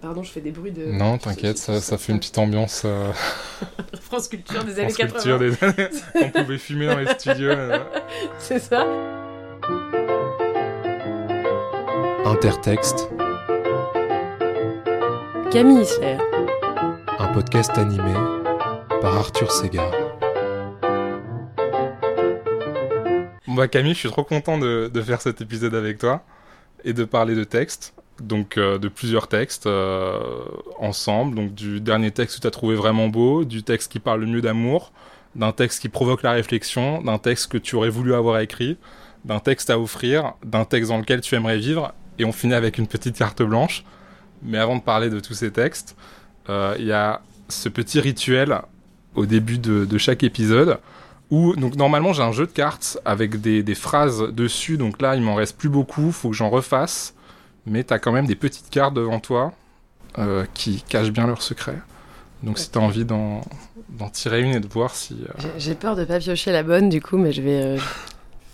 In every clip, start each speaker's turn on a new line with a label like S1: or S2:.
S1: Pardon, je fais des bruits de.
S2: Non, t'inquiète, ça, ça, fait une petite ambiance. Euh...
S1: France Culture des années France
S2: 80. Culture des années... On pouvait fumer dans les studios.
S1: C'est ça.
S3: Intertexte.
S1: Camille Isler.
S3: Un podcast animé par Arthur Segar.
S2: Bon bah Camille, je suis trop content de, de faire cet épisode avec toi et de parler de texte donc euh, de plusieurs textes euh, ensemble, donc du dernier texte que tu as trouvé vraiment beau, du texte qui parle le mieux d'amour, d'un texte qui provoque la réflexion, d'un texte que tu aurais voulu avoir écrit, d'un texte à offrir, d'un texte dans lequel tu aimerais vivre, et on finit avec une petite carte blanche. Mais avant de parler de tous ces textes, euh, il y a ce petit rituel au début de, chaque épisode où donc normalement j'ai un jeu de cartes avec des, des phrases dessus, donc là il m'en reste plus beaucoup, faut que j'en refasse mais tu as quand même des petites cartes devant toi euh, qui cachent bien leurs secrets. Donc si tu as envie d'en tirer une et de voir si...
S1: Euh, j'ai peur de pas piocher la bonne du coup, mais je vais, euh,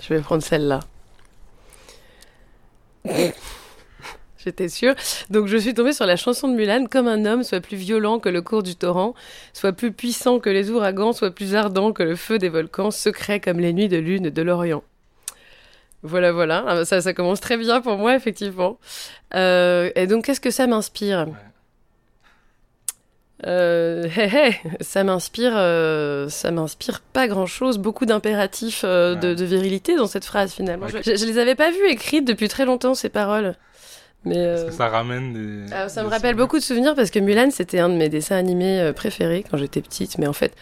S1: je vais prendre celle-là. J'étais sûre. Donc je suis tombée sur la chanson de Mulan, comme un homme soit plus violent que le cours du torrent, soit plus puissant que les ouragans, soit plus ardent que le feu des volcans, secret comme les nuits de lune de l'Orient. Voilà, voilà. Ah, ça, ça commence très bien pour moi, effectivement. Euh, et donc, qu'est-ce que ça m'inspire euh, ça m'inspire, euh, ça m'inspire pas grand chose. Beaucoup d'impératifs de, virilité dans cette phrase finalement. Je, je, les avais pas vues écrites depuis très longtemps ces paroles. Mais
S2: que ça ramène des.
S1: Ah, ça me rappelle beaucoup de souvenirs parce que Mulan c'était un de mes dessins animés préférés quand j'étais petite. Mais en fait,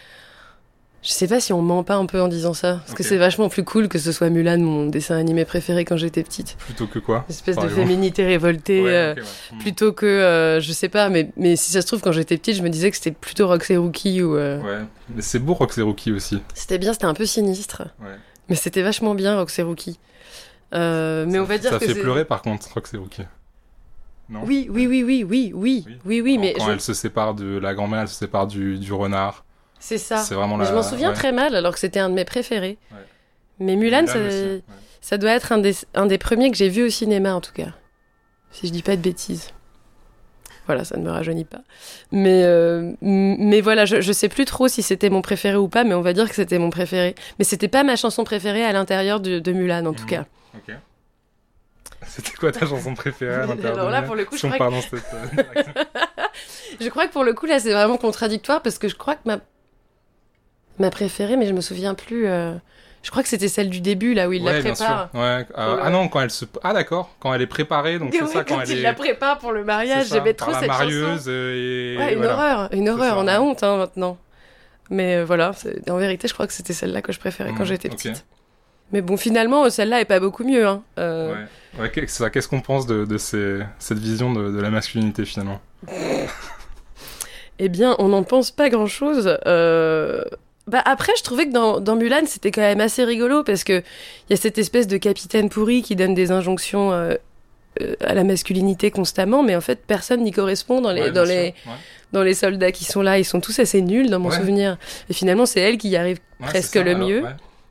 S1: je sais pas si on ment pas un peu en disant ça, parce que c'est vachement plus cool que ce soit Mulan, mon dessin animé préféré quand j'étais petite.
S2: Plutôt que quoi
S1: Une espèce de féminité révoltée, euh, hmm. plutôt que, euh, je sais pas, mais, mais si ça se trouve, quand j'étais petite, je me disais que c'était plutôt Roxy Rookie ou... Euh,
S2: ouais, mais c'est beau Roxy Rookie aussi.
S1: C'était bien, c'était un peu sinistre. Ouais. Mais c'était vachement bien Roxy Rookie. mais on va dire
S2: ça
S1: que
S2: fait pleurer par contre, Roxy Rookie.
S1: Non oui, oui, oui, oui, oui, oui, oui, oui, mais...
S2: Quand elle se sépare de la grand-mère, elle se sépare du, du renard.
S1: C'est ça. C'est vraiment Je m'en souviens très mal, alors que c'était un de mes préférés. Mais Mulan, ça, doit être un des, un des premiers que j'ai vu au cinéma, en tout cas. Si je dis pas de bêtises. Voilà, ça ne me rajeunit pas. Mais, euh, mais voilà, je, je sais plus trop si c'était mon préféré ou pas, mais on va dire que c'était mon préféré. Mais c'était pas ma chanson préférée à l'intérieur de, de, Mulan, en tout mmh. cas. Ok.
S2: C'était quoi ta chanson préférée à l'intérieur Alors là, pour le coup, je crois, que...
S1: je crois que pour le coup, là, c'est vraiment contradictoire parce que je crois que ma ma préférée, mais je me souviens plus. Euh, je crois que c'était celle du début, là où il la prépare.
S2: Ouais. Euh, ah non, quand elle se. Ah d'accord, quand elle est préparée, donc c'est ça
S1: quand, elle il la prépare pour le mariage. J'aimais trop cette marieuse chanson.
S2: Et...
S1: Ouais, une horreur, une horreur. On a honte hein, maintenant. Mais euh, voilà, en vérité, je crois que c'était celle-là que je préférais quand mmh, j'étais petite. Mais bon, finalement, celle-là est pas beaucoup mieux. Hein.
S2: Ouais. Qu'est-ce qu'on pense de, de ces... cette vision de, de la masculinité finalement?
S1: Eh bien, on n'en pense pas grand-chose. Euh... Bah après, je trouvais que dans, dans Mulan, c'était quand même assez rigolo parce que il y a cette espèce de capitaine pourri qui donne des injonctions euh, euh, à la masculinité constamment, mais en fait, personne n'y correspond dans les dans les dans les soldats qui sont là. Ils sont tous assez nuls dans mon souvenir. Et finalement, c'est elle qui y arrive presque le mieux.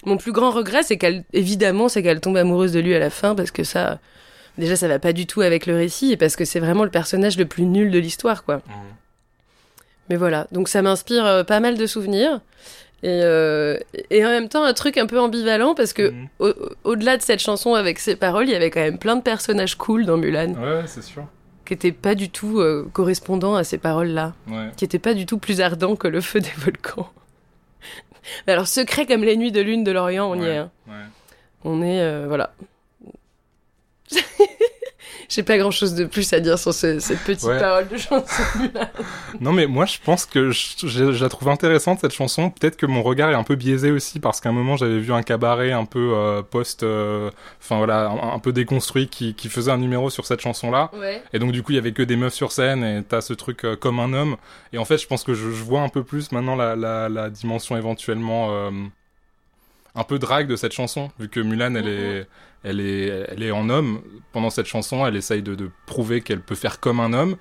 S1: Mon plus grand regret, c'est qu'elle, évidemment, c'est qu'elle tombe amoureuse de lui à la fin parce que ça, déjà, ça va pas du tout avec le récit et parce que c'est vraiment le personnage le plus nul de l'histoire, quoi. Mmh. Mais voilà, donc ça m'inspire euh, pas mal de souvenirs. Et, euh, et en même temps, un truc un peu ambivalent parce que mhm. au-delà de cette chanson avec ses paroles, il y avait quand même plein de personnages cool dans Mulan.
S2: Ouais, c'est sûr.
S1: Qui n'étaient pas du tout euh, correspondants à ces paroles-là. Ouais. Qui n'étaient pas du tout plus ardents que le feu des volcans. Mais alors, secret comme les nuits de lune de l'Orient, on y est. Hein. Ouais. On est. Euh, voilà. J'ai pas grand chose de plus à dire sur cette petite parole de chanson.
S2: non, mais moi, je pense que je, la trouve intéressante, cette chanson. Peut-être que mon regard est un peu biaisé aussi, parce qu'à un moment, j'avais vu un cabaret un peu euh, post. Euh, enfin, voilà, un, peu déconstruit qui, qui, faisait un numéro sur cette chanson-là. Et donc, du coup, il y avait que des meufs sur scène, et t'as ce truc euh, comme un homme. Et en fait, je pense que je, vois un peu plus maintenant la, la, la dimension éventuellement un peu drague de cette chanson, vu que Mulan, elle est, elle est, elle est en homme pendant cette chanson, elle essaye de, prouver qu'elle peut faire comme un homme.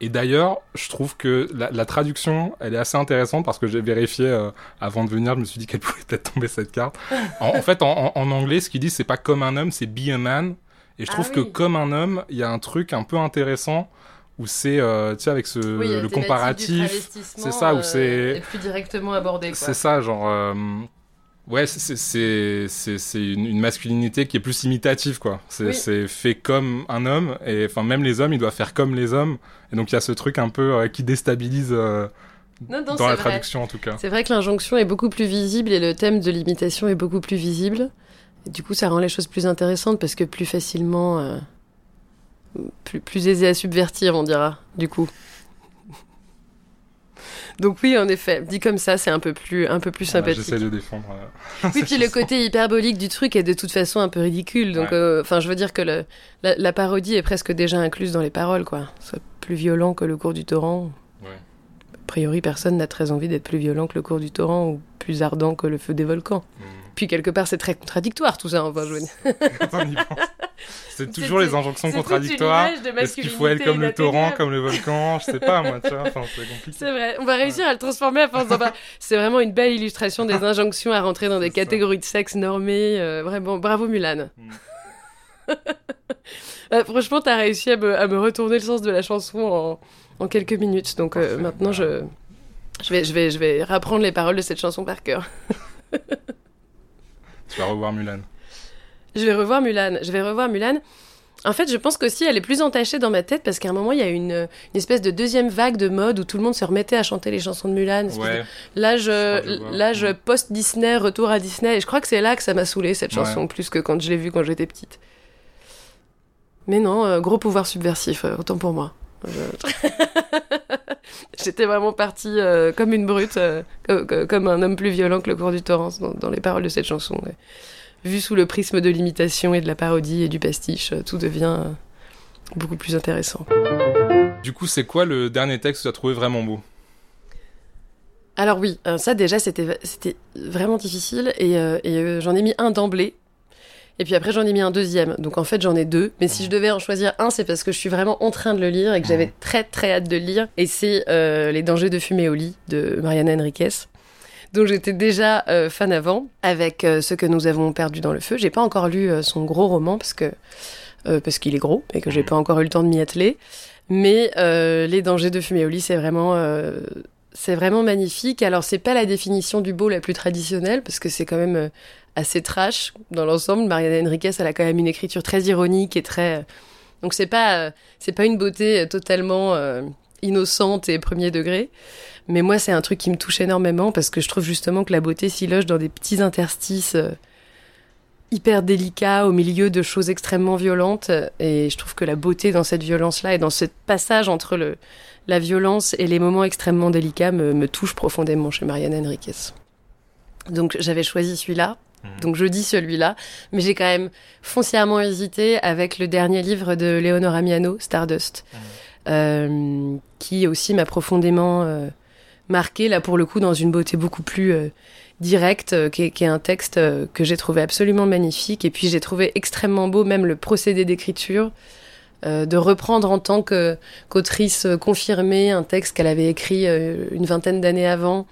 S2: Et d'ailleurs, je trouve que la, traduction, elle est assez intéressante parce que j'ai vérifié euh, avant de venir, je me suis dit qu'elle pouvait peut-être tomber cette carte. En, fait, en, anglais, ce qu'il dit, c'est pas comme un homme, c'est be a man. Et je ah trouve que comme un homme, il y a un truc un peu intéressant où c'est, euh, tu sais, avec ce,
S1: Oui, la
S2: le comparatif. c'est ça, où
S1: euh,
S2: c'est-
S1: est plus directement abordé.
S2: C'est ça, genre. Ouais, c'est- une, une masculinité qui est plus imitative, quoi. C'est
S1: Oui.
S2: fait comme un homme, et enfin, même les hommes, ils doivent faire comme les hommes. Et donc, il y a ce truc un peu euh, qui déstabilise euh,
S1: Non, non,
S2: dans la
S1: vrai.
S2: traduction, en tout cas.
S1: C'est vrai que l'injonction est beaucoup plus visible et le thème de l'imitation est beaucoup plus visible. Et du coup, ça rend les choses plus intéressantes parce que plus facilement, euh, plus, plus aisé à subvertir, on dira, du coup. Donc oui, en effet, dit comme ça, c'est un peu plus, un peu plus
S2: Voilà,
S1: sympathique.
S2: J'essaie de défendre. euh,
S1: Oui, puis le côté hyperbolique du truc est de toute façon un peu ridicule. Donc,
S2: Ouais.
S1: euh, enfin, je veux dire que le- la, la parodie est presque déjà incluse dans les paroles, quoi. Soit plus violent que le cours du torrent.
S2: Ouais.
S1: A priori, personne n'a très envie d'être plus violent que le cours du torrent ou plus ardent que le feu des volcans.
S2: Mm.
S1: Puis quelque part, c'est très contradictoire tout ça. Enfin, je veux dire.
S2: Quand on y pense. C'est toujours les injonctions contradictoires. Est-ce qu'il faut être comme le torrent, comme le volcan? Je sais pas, moi, tu vois. Enfin, c'est compliqué.
S1: C'est vrai, on va réussir à le transformer à force d'en parler. C'est vraiment une belle illustration des injonctions à rentrer dans des catégories de sexe normées. euh, vraiment, bravo Mulan.
S2: Mm.
S1: Euh, franchement, t'as réussi à me, à me retourner le sens de la chanson en, en quelques minutes. Donc euh, maintenant, je, je, vais, je, vais, je vais rapprendre les paroles de cette chanson par cœur.
S2: Tu vas revoir Mulan.
S1: Je vais revoir Mulan. Je vais revoir Mulan. En fait, je pense qu'aussi elle est plus entachée dans ma tête parce qu'à un moment, il y a une, une espèce de deuxième vague de mode où tout le monde se remettait à chanter les chansons de Mulan. espèce de-
S2: Ouais.
S1: L'âge,
S2: vois.
S1: l'âge
S2: Mm.
S1: post-Disney, retour à Disney. Et je crois que c'est là que ça m'a saoulé cette
S2: Ouais.
S1: chanson, plus que quand je l'ai vue quand j'étais petite. Mais non, euh, gros pouvoir subversif, euh, autant pour moi. Je- J'étais vraiment partie euh, comme une brute, euh, co- co- comme, un homme plus violent que le cours du torrent dans, dans les paroles de cette chanson. ouais. Vu sous le prisme de l'imitation et de la parodie et du pastiche, euh, tout devient beaucoup plus intéressant.
S2: Du coup, c'est quoi le dernier texte que tu as trouvé vraiment beau?
S1: Alors oui, ça déjà c'était c'était vraiment difficile et, euh, et, euh, j'en ai mis un d'emblée. Et puis après j'en ai mis un deuxième. Donc en fait j'en ai deux. Mais si je devais en choisir un, c'est parce que je suis vraiment en train de le lire et que j'avais très très hâte de le lire. Et c'est euh, Les dangers de fumer au lit de Mariana Enriquez. dont j'étais déjà euh, fan avant, avec euh, Ce que nous avons perdu dans le feu. J'ai pas encore lu euh, son gros roman parce que parce qu'il est gros et que j'ai pas encore eu le temps de m'y atteler. Mais Les dangers de fumer au lit, c'est vraiment c'est vraiment magnifique. Alors, c'est pas la définition du beau la plus traditionnelle, parce que c'est quand même assez trash dans l'ensemble. Mariana Enriquez, elle a quand même une écriture très ironique et très. Donc, c'est pas, euh, c'est pas une beauté euh, totalement euh, innocente et premier degré. Mais moi, c'est un truc qui me touche énormément, parce que je trouve justement que la beauté s'y loge dans des petits interstices euh, hyper délicats au milieu de choses extrêmement violentes. Et je trouve que la beauté dans cette violence-là et dans ce passage entre le la violence et les moments extrêmement délicats me, touchent profondément chez Mariana Enriquez. Donc j'avais choisi celui-là. Donc je dis celui-là, mais j'ai quand même foncièrement hésité avec le dernier livre de Leonora Miano, Stardust,
S2: Mhm.
S1: euh, qui aussi m'a profondément euh, marqué, là pour le coup, dans une beauté beaucoup plus euh, directe, euh, qui, est, qui est un texte que j'ai trouvé absolument magnifique, et puis j'ai trouvé extrêmement beau même le procédé d'écriture, de reprendre en tant que qu'autrice confirmée un texte qu'elle avait écrit une vingtaine d'années avant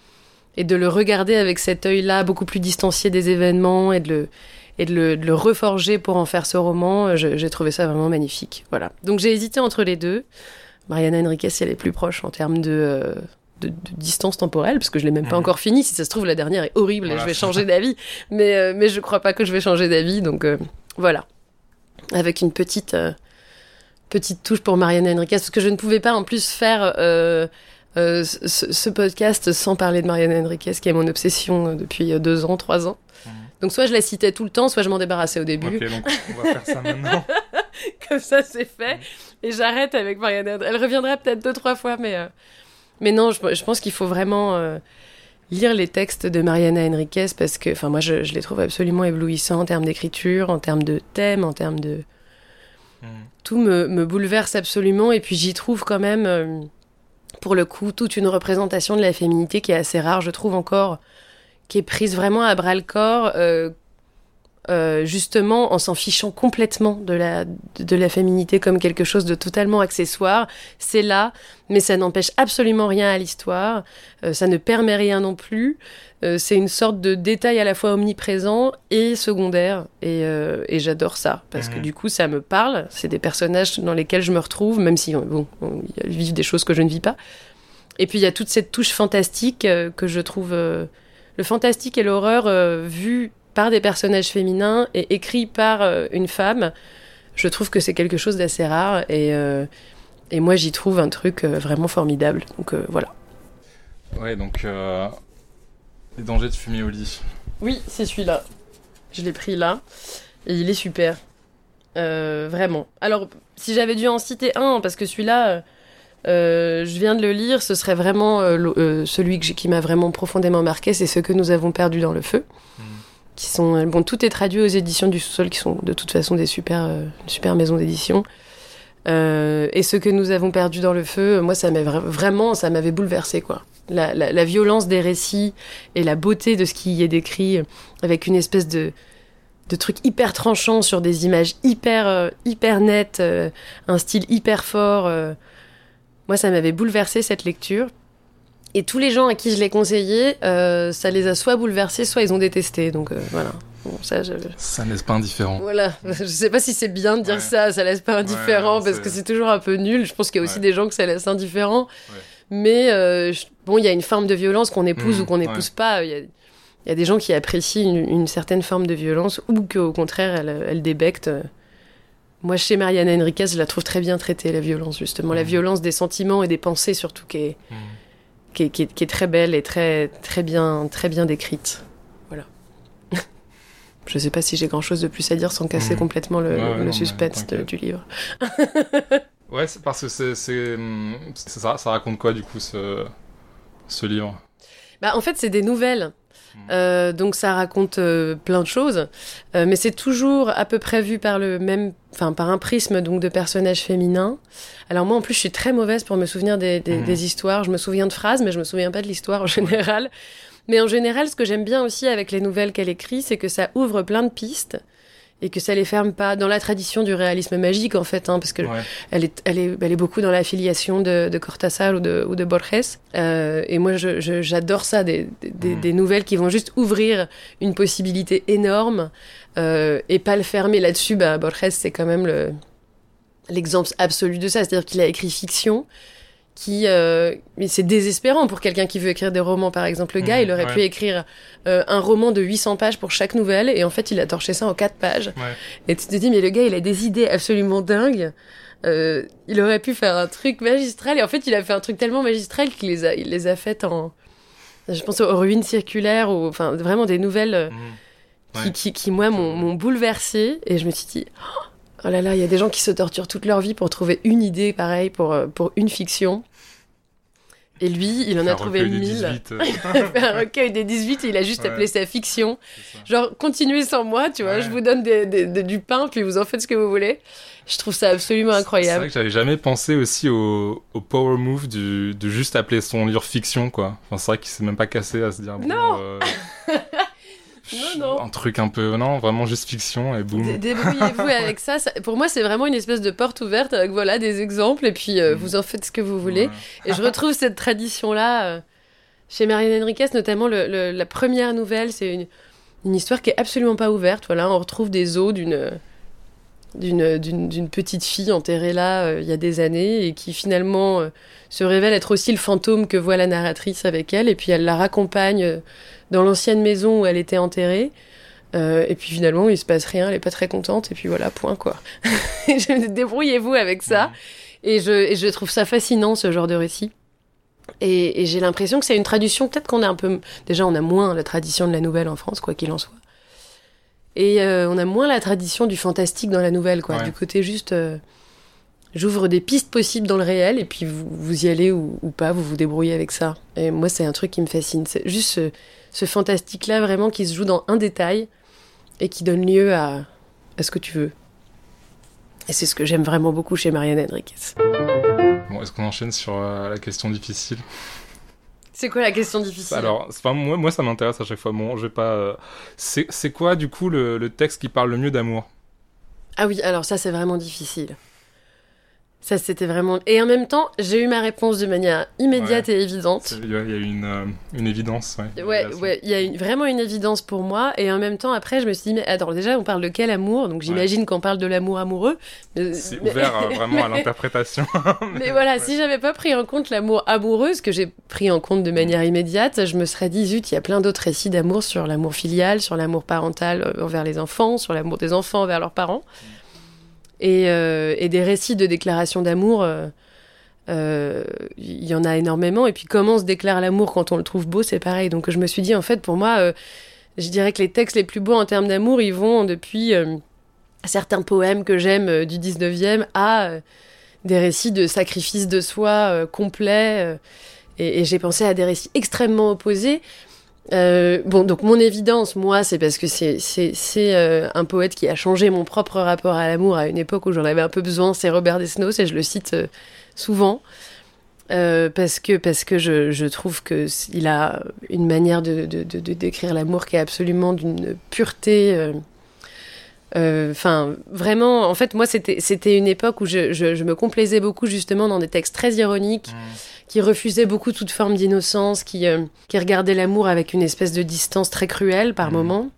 S1: et de le regarder avec cet œil-là beaucoup plus distancié des événements et de le et de le, de le reforger pour en faire ce roman, euh, j'ai trouvé ça vraiment magnifique. Voilà. Donc j'ai hésité entre les deux. Mariana Enriquez, elle est plus proche en termes de, euh, de, de distance temporelle, parce que je l'ai même pas
S2: Mhm.
S1: encore fini. Si ça se trouve, la dernière est horrible et je vais changer d'avis. Mais, euh, mais je crois pas que je vais changer d'avis, donc euh, voilà. Avec une petite, petite touche pour Mariana Enriquez, parce que je ne pouvais pas en plus faire euh, euh, ce, ce podcast sans parler de Mariana Enriquez, qui est mon obsession euh, depuis euh, deux ans, trois ans.
S2: Mhm.
S1: Donc soit je la citais tout le temps, soit je m'en débarrassais au début.
S2: Ok, donc on va faire ça maintenant.
S1: Comme ça, c'est fait. Et j'arrête avec Mariana. Elle reviendra peut-être deux, trois fois, mais, euh, mais non, je, je pense qu'il faut vraiment euh, lire les textes de Mariana Enriquez parce que, enfin, moi, je, je les trouve absolument éblouissants en termes d'écriture, en termes de thème, en termes de.
S2: Mhm.
S1: Tout me, me bouleverse absolument. Et puis, j'y trouve quand même, pour le coup, toute une représentation de la féminité qui est assez rare, je trouve encore, qui est prise vraiment à bras le corps. euh, euh, justement en s'en fichant complètement de la, de la féminité comme quelque chose de totalement accessoire. C'est là, mais ça n'empêche absolument rien à l'histoire, euh, ça ne permet rien non plus. Euh, c'est une sorte de détail à la fois omniprésent et secondaire, et, et j'adore ça, parce que
S2: Mhm.
S1: du coup ça me parle, c'est des personnages dans lesquels je me retrouve, même si bon, on- ils vivent des choses que je ne vis pas. Et puis il y a toute cette touche fantastique que je trouve... le fantastique et l'horreur euh, vu par des personnages féminins et écrit par euh, une femme, je trouve que c'est quelque chose d'assez rare et, euh, et moi j'y trouve un truc euh, vraiment formidable. Donc euh, voilà.
S2: Ouais, donc euh, les dangers de fumer au lit.
S1: Oui, c'est celui-là. Je l'ai pris là et il est super. Vraiment. Alors, si j'avais dû en citer un, parce que celui-là, je viens de le lire, ce serait vraiment celui que qui m'a vraiment profondément marqué, c'est ce que nous avons perdu dans le feu.
S2: Mhm.
S1: Qui sont, euh, bon, tout est traduit aux éditions du sous-sol, qui sont de toute façon des super, euh, super maison d'édition. Euh, et ce que nous avons perdu dans le feu, moi, ça m'avait vra- vraiment, ça m'avait bouleversé, quoi. La, la- la violence des récits et la beauté de ce qui y est décrit, avec une espèce de, de truc hyper tranchant sur des images hyper, hyper nettes, un style hyper fort. Moi, ça m'avait bouleversé cette lecture. Et tous les gens à qui je l'ai conseillé, euh, ça les a soit bouleversés, soit ils ont détesté. Donc euh, voilà. Bon, ça, je...
S2: Ça n'est pas indifférent.
S1: Voilà, je sais pas si c'est bien de dire
S2: Ouais.
S1: ça, ça laisse pas indifférent
S2: Ouais,
S1: parce que c'est toujours un peu nul. Je pense qu'il y a aussi
S2: Ouais.
S1: des gens que ça laisse indifférent. Mais euh, je- bon, il y a une forme de violence qu'on épouse
S2: Mmh,
S1: ou qu'on n'épouse pas. Il y a, il y a des gens qui apprécient une, une certaine forme de violence ou qu'au contraire, elle, elle débecte. Moi, chez Mariana Enriquez, je la trouve très bien traitée, la violence, justement. La
S2: Mmh.
S1: violence des sentiments et des pensées, surtout, qui est,
S2: Mhm.
S1: Qui est, qui est- qui est très belle et très, très, bien, très bien décrite. Voilà. Je sais pas si j'ai grand chose de plus à dire sans casser
S2: Mhm.
S1: complètement le,
S2: Ouais,
S1: suspense de- du livre.
S2: Ouais, c'est parce que c'est, c'est, c'est ça, ça raconte quoi du coup ce, ce livre?
S1: Bah, en fait, c'est des nouvelles. Euh, donc ça raconte euh, plein de choses, Euh, mais c'est toujours à peu près vu par le même, enfin par un prisme donc de personnages féminins. Alors moi en plus je suis très mauvaise pour me souvenir des, des-
S2: Mhm.
S1: des histoires. Je me souviens de phrases, mais je me souviens pas de l'histoire en général. Mais en général, ce que j'aime bien aussi avec les nouvelles qu'elle écrit, c'est que ça ouvre plein de pistes et que ça les ferme pas dans la tradition du réalisme magique en fait, hein, parce que
S2: Ouais.
S1: elle est, elle est, elle est beaucoup dans l'affiliation de, de Cortázar ou de, ou de Borges. Euh, et moi, je- je- j'adore ça, des, des, des- des nouvelles qui vont juste ouvrir une possibilité énorme euh, et pas le fermer là-dessus. Bah, Borges, c'est quand même le, l'exemple absolu de ça. C'est-à-dire qu'il a écrit fiction qui... euh, mais c'est désespérant pour quelqu'un qui veut écrire des romans, par exemple. Le gars,
S2: Mhm,
S1: il aurait
S2: ouais.
S1: pu écrire euh, un roman de 800 pages pour chaque nouvelle, et en fait, il a torché ça en 4 pages.
S2: Ouais.
S1: Et tu te dis, mais le gars, il a des idées absolument dingues. Euh, il aurait pu faire un truc magistral. Et en fait, il a fait un truc tellement magistral qu'il les a, il les a faites en. Je pense aux ruines circulaires, ou enfin vraiment des nouvelles
S2: Mhm.
S1: qui, qui, qui, moi, m'ont m'ont bouleversée. Et je me suis dit, oh là là, il y a des gens qui se torturent toute leur vie pour trouver une idée pareille pour, euh, pour une fiction. Et lui, il en a trouvé
S2: recueil des
S1: mille.
S2: 18, euh,
S1: Il a fait un recueil des 18 et il a juste
S2: Ouais.
S1: appelé ça fiction.
S2: c'est.
S1: Genre, continuez sans moi, tu vois,
S2: Ouais.
S1: je vous donne des- des- des- du pain, puis vous en faites ce que vous voulez. Je trouve ça absolument
S2: C'est
S1: incroyable.
S2: vrai que j'avais jamais pensé aussi au, au power move du, de juste appeler son livre fiction, quoi. Enfin, c'est vrai qu'il s'est même pas cassé à se dire. bon,
S1: Non.
S2: euh,
S1: Non, non.
S2: Un truc un peu. Non, vraiment juste fiction et boum.
S1: Dé- Débrouillez-vous avec ça. ça- Pour moi, c'est vraiment une espèce de porte ouverte avec voilà des exemples et puis euh, vous en faites ce que vous voulez.
S2: Ouais.
S1: Et je retrouve cette tradition-là euh, chez Marianne Enriquez, notamment le- le- la première nouvelle. C'est une, une histoire qui est absolument pas ouverte. Voilà, on retrouve des os d'une d'une petite fille enterrée là euh, il y a des années et qui finalement euh, se révèle être aussi le fantôme que voit la narratrice avec elle et puis elle la raccompagne euh, dans l'ancienne maison où elle était enterrée Euh, et puis finalement il se passe rien elle est pas très contente et puis voilà point quoi débrouillez-vous avec ça et je, et je trouve ça fascinant, ce genre de récit. Et, et j'ai l'impression que c'est une tradition, peut-être qu'on a un peu... Déjà, on a moins la tradition de la nouvelle en France, quoi qu'il en soit. Et euh, on a moins la tradition du fantastique dans la nouvelle, quoi.
S2: Ouais.
S1: Du côté juste... euh, J'ouvre des pistes possibles dans le réel, et puis vous, vous y allez ou, ou pas, vous vous débrouillez avec ça. Et moi, c'est un truc qui me fascine. C'est juste ce, ce fantastique-là, vraiment, qui se joue dans un détail, et qui donne lieu à, à ce que tu veux. Et c'est ce que j'aime vraiment beaucoup chez Marianne Enriquez.
S2: Bon, est-ce qu'on enchaîne sur euh, la question difficile?
S1: C'est quoi la question difficile?
S2: Alors, c'est pas- moi, moi, ça m'intéresse à chaque fois. Bon, je vais pas. euh, C'est c'est quoi, du coup, le, le texte qui parle le mieux d'amour?
S1: Ah oui, alors ça c'est vraiment difficile. Ça c'était vraiment... Et en même temps, j'ai eu ma réponse de manière immédiate et évidente.
S2: Il y a il y a une, euh, une évidence. Ouais,
S1: Ouais, il y a une- vraiment une évidence pour moi. Et en même temps, après, je me suis dit, mais attends, déjà, on parle de quel amour? Donc j'imagine qu'on parle de l'amour amoureux. Mais,
S2: C'est ouvert euh, vraiment à l'interprétation.
S1: mais voilà, si j'avais pas pris en compte l'amour amoureux, ce que j'ai pris en compte de manière immédiate, je me serais dit, zut, il y a plein d'autres récits d'amour sur l'amour filial, sur l'amour parental euh, envers les enfants, sur l'amour des enfants envers leurs parents. Et, euh, et des récits de déclaration d'amour, euh, euh, il y en a énormément. Et puis comment se déclare l'amour quand on le trouve beau, c'est pareil. Donc je me suis dit, en fait, pour moi, euh, je dirais que les textes les plus beaux en termes d'amour, ils vont depuis euh, certains poèmes que j'aime euh, du 19e à euh, des récits de sacrifice de soi euh, complet. euh, et et j'ai pensé à des récits extrêmement opposés. Euh, bon, donc mon évidence, moi, c'est parce que c'est euh, un poète qui a changé mon propre rapport à l'amour à une époque où j'en avais un peu besoin. C'est Robert Desnos et je le cite euh, souvent euh, parce que parce que je, je trouve que c- il a une manière de de, de, de décrire l'amour qui est absolument d'une pureté. Enfin, vraiment, en fait, moi, c'était une époque où je, je, je me complaisais beaucoup justement dans des textes très ironiques qui refusait beaucoup toute forme d'innocence, qui, euh, qui regardait l'amour avec une espèce de distance très cruelle par
S2: Mhm.
S1: moments.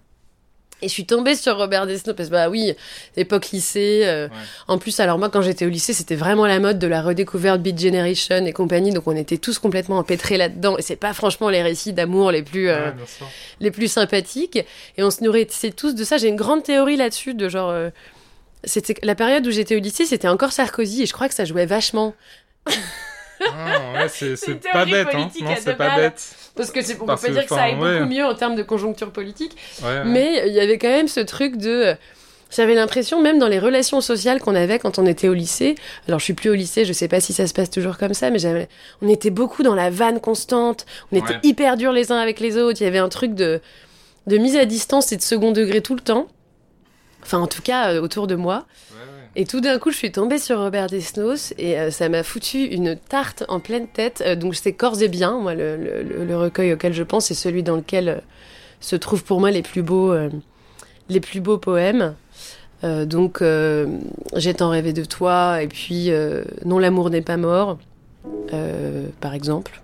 S1: Et je suis tombée sur Robert Desnos parce que bah oui, époque lycée. euh,
S2: Ouais.
S1: En plus, alors moi quand j'étais au lycée, c'était vraiment la mode de la redécouverte Beat Generation et compagnie, donc on était tous complètement empêtrés là-dedans. Et c'est pas franchement les récits d'amour les plus euh,
S2: Ouais,
S1: les plus sympathiques. Et on se nourrissait tous de ça. J'ai une grande théorie là-dessus de genre. euh, c'était la période où j'étais au lycée, c'était encore Sarkozy et je crois que ça jouait vachement.
S2: Ah, ouais, c'est pas bête, hein. Non, c'est pas bête.
S1: Parce que c'est, on peut pas dire que ça aille
S2: ouais.
S1: beaucoup mieux en termes de conjoncture politique.
S2: Ouais, ouais.
S1: Mais il y avait quand même ce truc de. J'avais l'impression, même dans les relations sociales qu'on avait quand on était au lycée, alors je suis plus au lycée, je sais pas si ça se passe toujours comme ça, mais j'avais, on était beaucoup dans la vanne constante, on était
S2: Ouais.
S1: hyper durs les uns avec les autres, il y avait un truc de, de mise à distance et de second degré tout le temps. Enfin, en tout cas, euh, autour de moi.
S2: Ouais, ouais.
S1: Et tout d'un coup, je suis tombée sur Robert Desnos et euh, ça m'a foutu une tarte en pleine tête. Euh, donc, c'est Corps et Bien, moi, le, recueil auquel je pense, c'est celui dans lequel euh, se trouvent pour moi les plus beaux, les plus beaux poèmes. Donc, J'ai tant rêvé de toi, et puis Non, l'amour n'est pas mort, par exemple.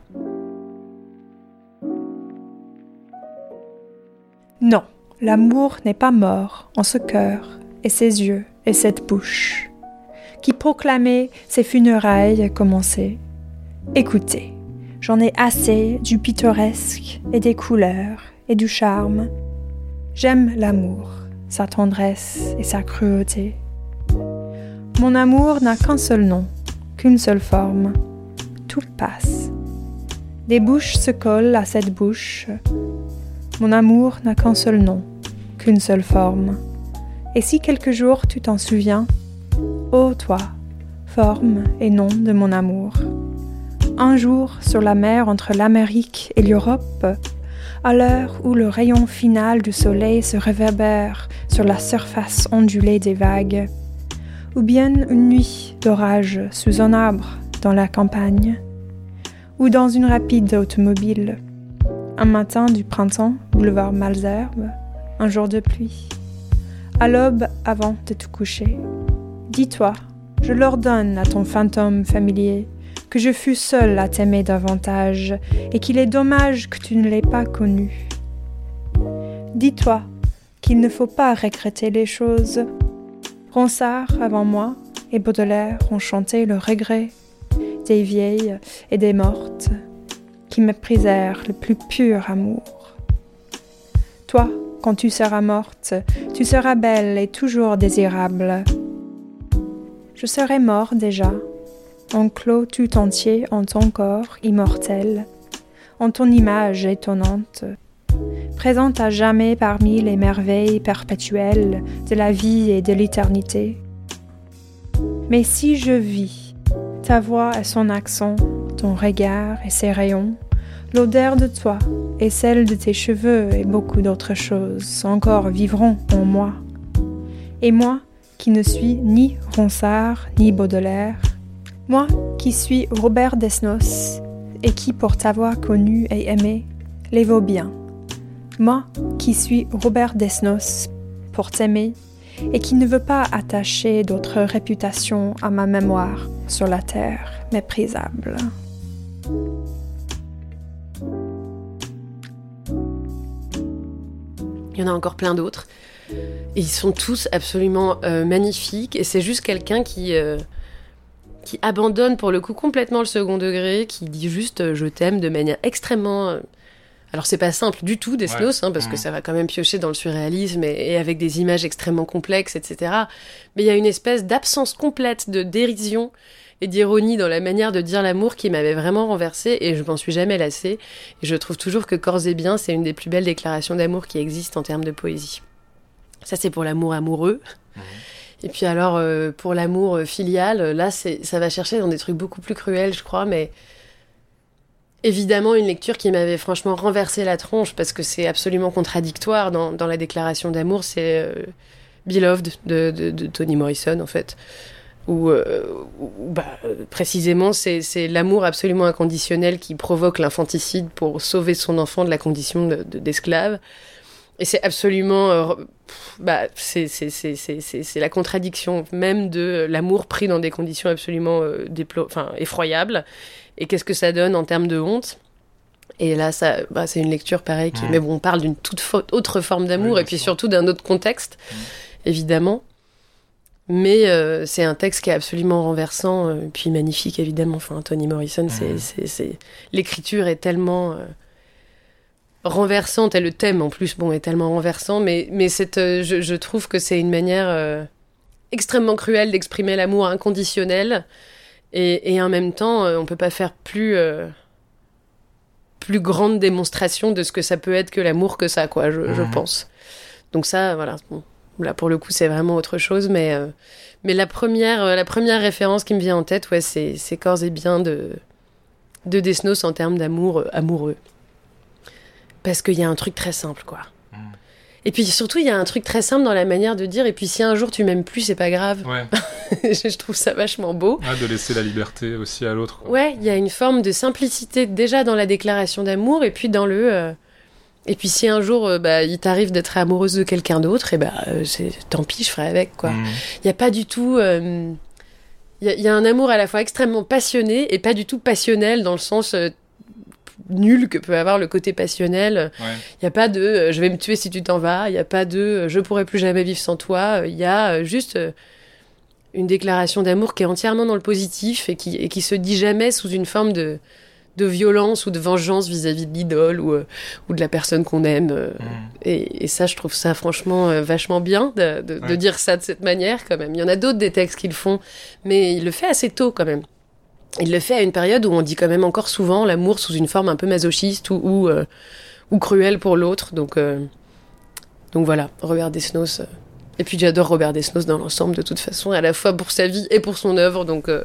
S4: Non, l'amour n'est pas mort en ce cœur et ses yeux et cette bouche, qui proclamait ses funérailles commencées. Écoutez, j'en ai assez du pittoresque et des couleurs et du charme. J'aime l'amour, sa tendresse et sa cruauté. Mon amour n'a qu'un seul nom, qu'une seule forme. Tout passe. Des bouches se collent à cette bouche, mon amour n'a qu'un seul nom, qu'une seule forme. Et si quelque jour tu t'en souviens, ô toi, forme et nom de mon amour, un jour sur la mer entre l'Amérique et l'Europe, à l'heure où le rayon final du soleil se réverbère sur la surface ondulée des vagues, ou bien une nuit d'orage sous un arbre dans la campagne, ou dans une rapide automobile, un matin du printemps, boulevard Malzerbe, un jour de pluie. À l'aube, avant de te coucher, dis-toi, je l'ordonne à ton fantôme familier que je fus seul à t'aimer davantage et qu'il est dommage que tu ne l'aies pas connu. Dis-toi qu'il ne faut pas regretter les choses. Ronsard avant moi et Baudelaire ont chanté le regret des vieilles et des mortes qui méprisèrent le plus pur amour. Toi, quand tu seras morte, tu seras belle et toujours désirable. Je serai mort déjà, enclos tout entier en ton corps immortel, en ton image étonnante, présente à jamais parmi les merveilles perpétuelles de la vie et de l'éternité. Mais si je vis ta voix et son accent, ton regard et ses rayons, l'odeur de toi et celle de tes cheveux et beaucoup d'autres choses encore vivront en moi. Et moi, qui ne suis ni Ronsard ni Baudelaire, moi qui suis Robert Desnos et qui, pour t'avoir connu et aimé, les vaut bien. Moi, qui suis Robert Desnos, pour t'aimer, et qui ne veux pas attacher d'autres réputations à ma mémoire sur la terre méprisable.
S1: Il y en a encore plein d'autres. Et ils sont tous absolument euh, magnifiques. Et c'est juste quelqu'un qui, euh, qui abandonne pour le coup complètement le second degré, qui dit juste euh, je t'aime de manière extrêmement. Alors c'est pas simple du tout Desnos, hein, parce que
S2: Mhm.
S1: ça va quand même piocher dans le surréalisme et, et avec des images extrêmement complexes, etc. Mais il y a une espèce d'absence complète de dérision et d'ironie dans la manière de dire l'amour qui m'avait vraiment renversée et je m'en suis jamais lassée. Et je trouve toujours que Corps et Bien, c'est une des plus belles déclarations d'amour qui existent en termes de poésie. Ça, c'est pour l'amour amoureux. Et puis alors, euh, pour l'amour euh, filial, euh, là, ça va chercher dans des trucs beaucoup plus cruels, je crois, mais évidemment une lecture qui m'avait franchement renversé la tronche parce que c'est absolument contradictoire dans, dans la déclaration d'amour. C'est euh, Beloved de, de, de Toni Morrison, en fait. Où, euh, où, bah, précisément, c'est, l'amour absolument inconditionnel qui provoque l'infanticide pour sauver son enfant de la condition de- de- d'esclave. Et c'est absolument. euh, bah, c'est, la contradiction même de l'amour pris dans des conditions absolument euh, enfin, effroyables. Et qu'est-ce que ça donne en termes de honte? Et là, ça, bah, c'est une lecture pareille qui. Mais bon, on parle d'une toute autre forme d'amour
S2: Oui,
S1: et puis surtout d'un autre contexte, évidemment. Mais euh, c'est un texte qui est absolument renversant, euh, puis magnifique évidemment. Enfin, Toni Morrison, c'est,
S2: Mhm.
S1: c'est, l'écriture est tellement euh, renversante et le thème en plus, bon, est tellement renversant. Mais, mais cette, je, je trouve que c'est une manière extrêmement cruelle d'exprimer l'amour inconditionnel. Et, et en même temps, on peut pas faire plus plus grande démonstration de ce que ça peut être que l'amour que ça, quoi. Je, je
S2: Mhm.
S1: pense. Donc ça, voilà. Bon, là pour le coup, c'est vraiment autre chose, mais euh, mais la première euh, la première référence qui me vient en tête, ouais, c'est c'est corps et bien de de Desnos en termes d'amour euh, amoureux. Parce qu'il y a un truc très simple, quoi.
S2: Mhm.
S1: Et puis surtout, il y a un truc très simple dans la manière de dire. Et puis si un jour tu m'aimes plus, c'est pas grave.
S2: Ouais.
S1: je trouve ça vachement beau.
S2: Ouais, de laisser la liberté aussi à l'autre. quoi.
S1: Ouais, il y a une forme de simplicité déjà dans la déclaration d'amour et puis dans le. Et puis si un jour euh, bah, il t'arrive d'être amoureuse de quelqu'un d'autre, et bah euh, c'est tant pis, je ferai avec quoi.
S2: Mhm.
S1: Il y a pas du tout. euh, Il y, a- il y a un amour à la fois extrêmement passionné et pas du tout passionnel dans le sens nul que peut avoir le côté passionnel.
S2: Ouais.
S1: Il y a pas de je vais me tuer si tu t'en vas. Il y a pas de je pourrai plus jamais vivre sans toi. Il y a juste une déclaration d'amour qui est entièrement dans le positif et qui, et qui se dit jamais sous une forme de, de violence ou de vengeance vis-à-vis de l'idole ou, euh, ou de la personne qu'on aime. euh.
S2: Mhm.
S1: Et, et ça, je trouve ça franchement euh, vachement bien de, de- de
S2: Ouais.
S1: dire ça de cette manière quand même. Il y en a d'autres des textes qui le font, mais il le fait assez tôt quand même. Il le fait à une période où on dit quand même encore souvent l'amour sous une forme un peu masochiste ou, ou, euh, ou cruelle pour l'autre. Donc, euh, donc voilà, Robert Desnos. Et puis j'adore Robert Desnos dans l'ensemble de toute façon, à la fois pour sa vie et pour son œuvre. Donc, euh,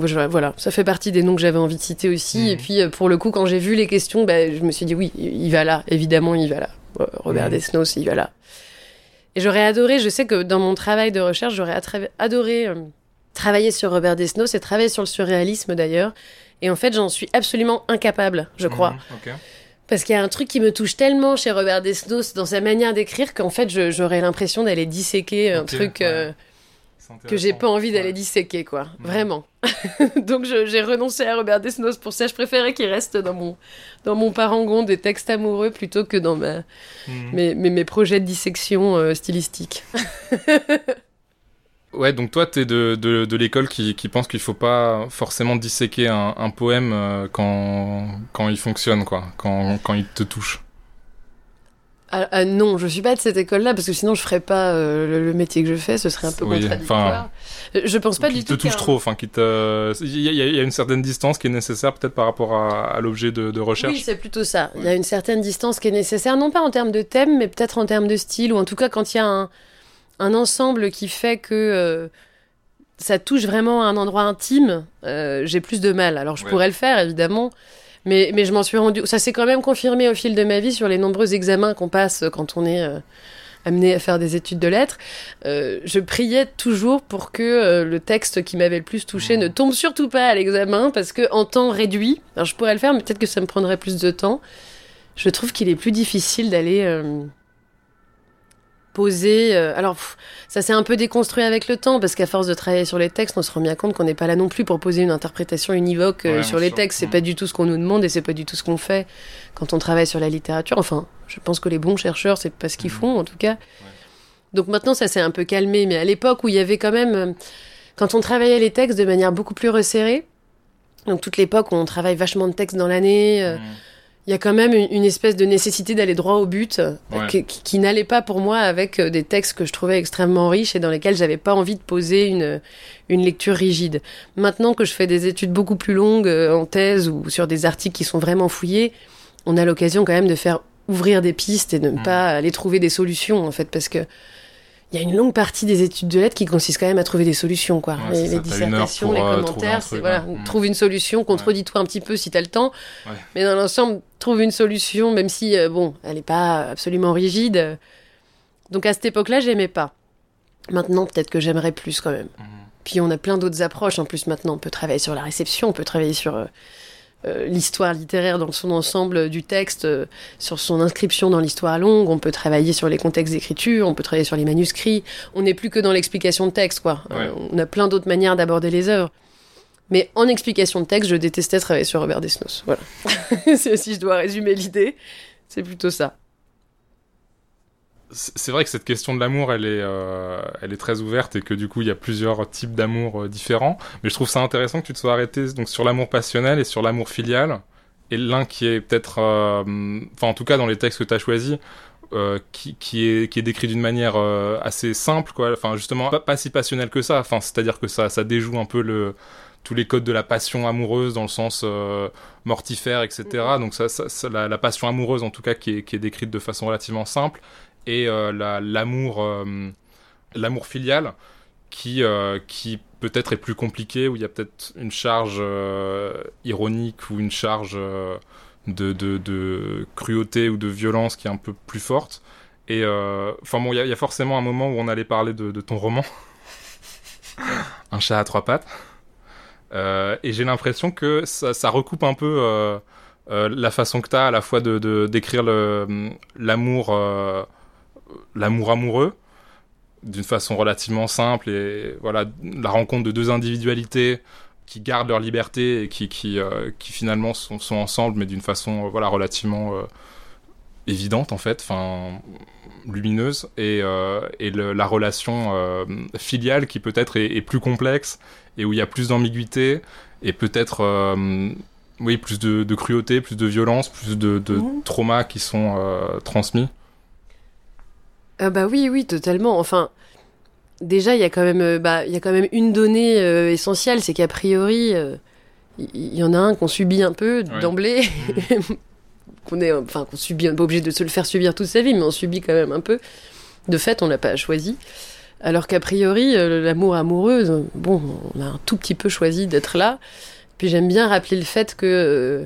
S1: donc voilà, ça fait partie des noms que j'avais envie de citer aussi.
S2: Mhm.
S1: Et puis euh, pour le coup, quand j'ai vu les questions, bah, je me suis dit oui, il va là, évidemment, il va là. Euh, Robert
S2: Mhm.
S1: Desnos, il va là. Et j'aurais adoré, je sais que dans mon travail de recherche, j'aurais adoré euh, travailler sur Robert Desnos et travailler sur le surréalisme d'ailleurs. Et en fait, j'en suis absolument incapable, je crois.
S2: Mhm. Ok.
S1: Parce qu'il y a un truc qui me touche tellement chez Robert Desnos dans sa manière d'écrire qu'en fait, j'aurais l'impression d'aller disséquer un truc
S2: ouais.
S1: euh, que j'ai pas envie d'aller
S2: Ouais.
S1: disséquer, quoi. Vraiment. Donc j'ai renoncé à Robert Desnos pour ça. Je préférais qu'il reste dans mon, dans mon parangon des textes amoureux plutôt que dans ma,
S2: Mhm.
S1: mes, mes, mes projets de dissection euh, stylistique.
S2: Ouais, donc toi, t'es de, de, de l'école qui, qui pense qu'il faut pas forcément disséquer un, un poème euh, quand, quand il fonctionne, quoi, quand, quand il te touche.
S1: Ah, ah, non, je suis pas de cette école-là parce que sinon je ferais pas euh, le, le métier que je fais, ce serait un peu
S2: Oui,
S1: contradictoire. Euh, je pense pas
S2: Qui
S1: du
S2: te
S1: tout.
S2: touche trop, enfin, qui te. Il y, a- il y a- une certaine distance qui est nécessaire peut-être par rapport à, à l'objet de, de recherche.
S1: Oui, c'est plutôt ça. Il y a une certaine distance qui est nécessaire, non pas en termes de thème, mais peut-être en termes de style, ou en tout cas quand il y a un, un ensemble qui fait que euh, ça touche vraiment à un endroit intime, euh, j'ai plus de mal. Alors je
S2: Ouais.
S1: pourrais le faire, évidemment, mais, mais je m'en suis rendu... Ça s'est quand même confirmé au fil de ma vie sur les nombreux examens qu'on passe quand on est... euh, amenée à faire des études de lettres, euh, je priais toujours pour que euh, le texte qui m'avait le plus touché ne tombe surtout pas à l'examen, parce que en temps réduit, alors je pourrais le faire, mais peut-être que ça me prendrait plus de temps. Je trouve qu'il est plus difficile d'aller poser. euh, alors, pff, ça s'est un peu déconstruit avec le temps, parce qu'à force de travailler sur les textes, on se rend bien compte qu'on n'est pas là non plus pour poser une interprétation univoque euh,
S2: Ouais,
S1: sur les
S2: sûr.
S1: textes. C'est
S2: Mm.
S1: pas du tout ce qu'on nous demande et c'est pas du tout ce qu'on fait quand on travaille sur la littérature. Enfin, je pense que les bons chercheurs, c'est pas ce qu'ils
S2: Mhm.
S1: font, en tout cas. Donc maintenant, ça s'est un peu calmé, mais à l'époque où il y avait quand même, euh, quand on travaillait les textes de manière beaucoup plus resserrée, donc toute l'époque où on travaille vachement de textes dans l'année,
S2: Mm.
S1: Il y a quand même une, espèce de nécessité d'aller droit au but, euh,
S2: Ouais.
S1: qui, qui- qui n'allait pas pour moi avec euh, des textes que je trouvais extrêmement riches et dans lesquels j'avais pas envie de poser une, une lecture rigide. Maintenant que je fais des études beaucoup plus longues euh, en thèse ou sur des articles qui sont vraiment fouillés, on a l'occasion quand même de faire ouvrir des pistes et de ne
S2: Mm.
S1: pas aller trouver des solutions en fait parce que il y a une longue partie des études de lettres qui consiste quand même à trouver des solutions, quoi.
S2: Ouais,
S1: les, dissertations,
S2: pour,
S1: les
S2: euh,
S1: commentaires, c'est
S2: truc,
S1: voilà, trouve une solution, contredis-toi un petit peu si t'as le temps.
S2: Ouais.
S1: Mais dans l'ensemble, trouve une solution, même si, euh, bon, elle n'est pas absolument rigide. Donc à cette époque-là, j'aimais pas. Maintenant, peut-être que j'aimerais plus quand même.
S2: Mm.
S1: Puis on a plein d'autres approches. En plus, maintenant, on peut travailler sur la réception, on peut travailler sur euh, euh, l'histoire littéraire dans son ensemble du texte, euh, sur son inscription dans l'histoire longue. On peut travailler sur les contextes d'écriture, on peut travailler sur les manuscrits. On n'est plus que dans l'explication de texte, quoi.
S2: Ouais.
S1: Euh, on a plein d'autres manières d'aborder les œuvres. Mais en explication de texte, je détestais travailler sur Robert Desnos. Voilà. Si je dois résumer l'idée, c'est plutôt ça.
S2: C'est vrai que cette question de l'amour, elle est, euh, elle est très ouverte et que du coup, il y a plusieurs types d'amour euh, différents. Mais je trouve ça intéressant que tu te sois arrêté donc sur l'amour passionnel et sur l'amour filial. Et l'un qui est peut-être, euh, enfin en tout cas dans les textes que tu as choisis, euh, qui, qui est qui est décrit d'une manière euh, assez simple, quoi. Enfin justement pas, pas si passionnel que ça. Enfin c'est-à-dire que ça ça déjoue un peu le tous les codes de la passion amoureuse dans le sens euh, mortifère, etc. Donc ça, ça, ça- la, la passion amoureuse en tout cas qui est, qui est décrite de façon relativement simple et euh, la- l'amour euh, l'amour filial qui euh, qui peut-être est plus compliqué où il y a peut-être une charge ironique ou une charge de, de, cruauté ou de violence qui est un peu plus forte. Et enfin bon il y, a- forcément un moment où on allait parler de, ton roman un chat à trois pattes. Et j'ai l'impression que ça, recoupe un peu la façon que tu as à la fois de d'écrire l'amour l'amour amoureux d'une façon relativement simple et voilà la rencontre de deux individualités qui gardent leur liberté et qui qui, euh, qui finalement sont, sont ensemble mais d'une façon euh, voilà relativement euh, évidente en fait enfin lumineuse et, et le- la relation filiale qui peut-être est, est plus complexe et où il y a plus d'ambiguïté et peut-être oui plus de, de cruauté plus de violence plus de, de
S1: Mhm.
S2: traumas qui sont transmis
S1: Ah bah oui, oui, totalement. Enfin, déjà, il y a quand même, euh, bah, il y a quand même une donnée euh, essentielle, c'est qu'a priori, euh, il y, en a un qu'on subit un peu
S2: Ouais.
S1: d'emblée, qu'on est, enfin, qu'on subit, on n'est pas obligé de se le faire subir toute sa vie, mais on subit quand même un peu. De fait, on l'a pas choisi. Alors qu'a priori, l'amour amoureux, euh, bon, on a un tout petit peu choisi d'être là. Puis j'aime bien rappeler le fait que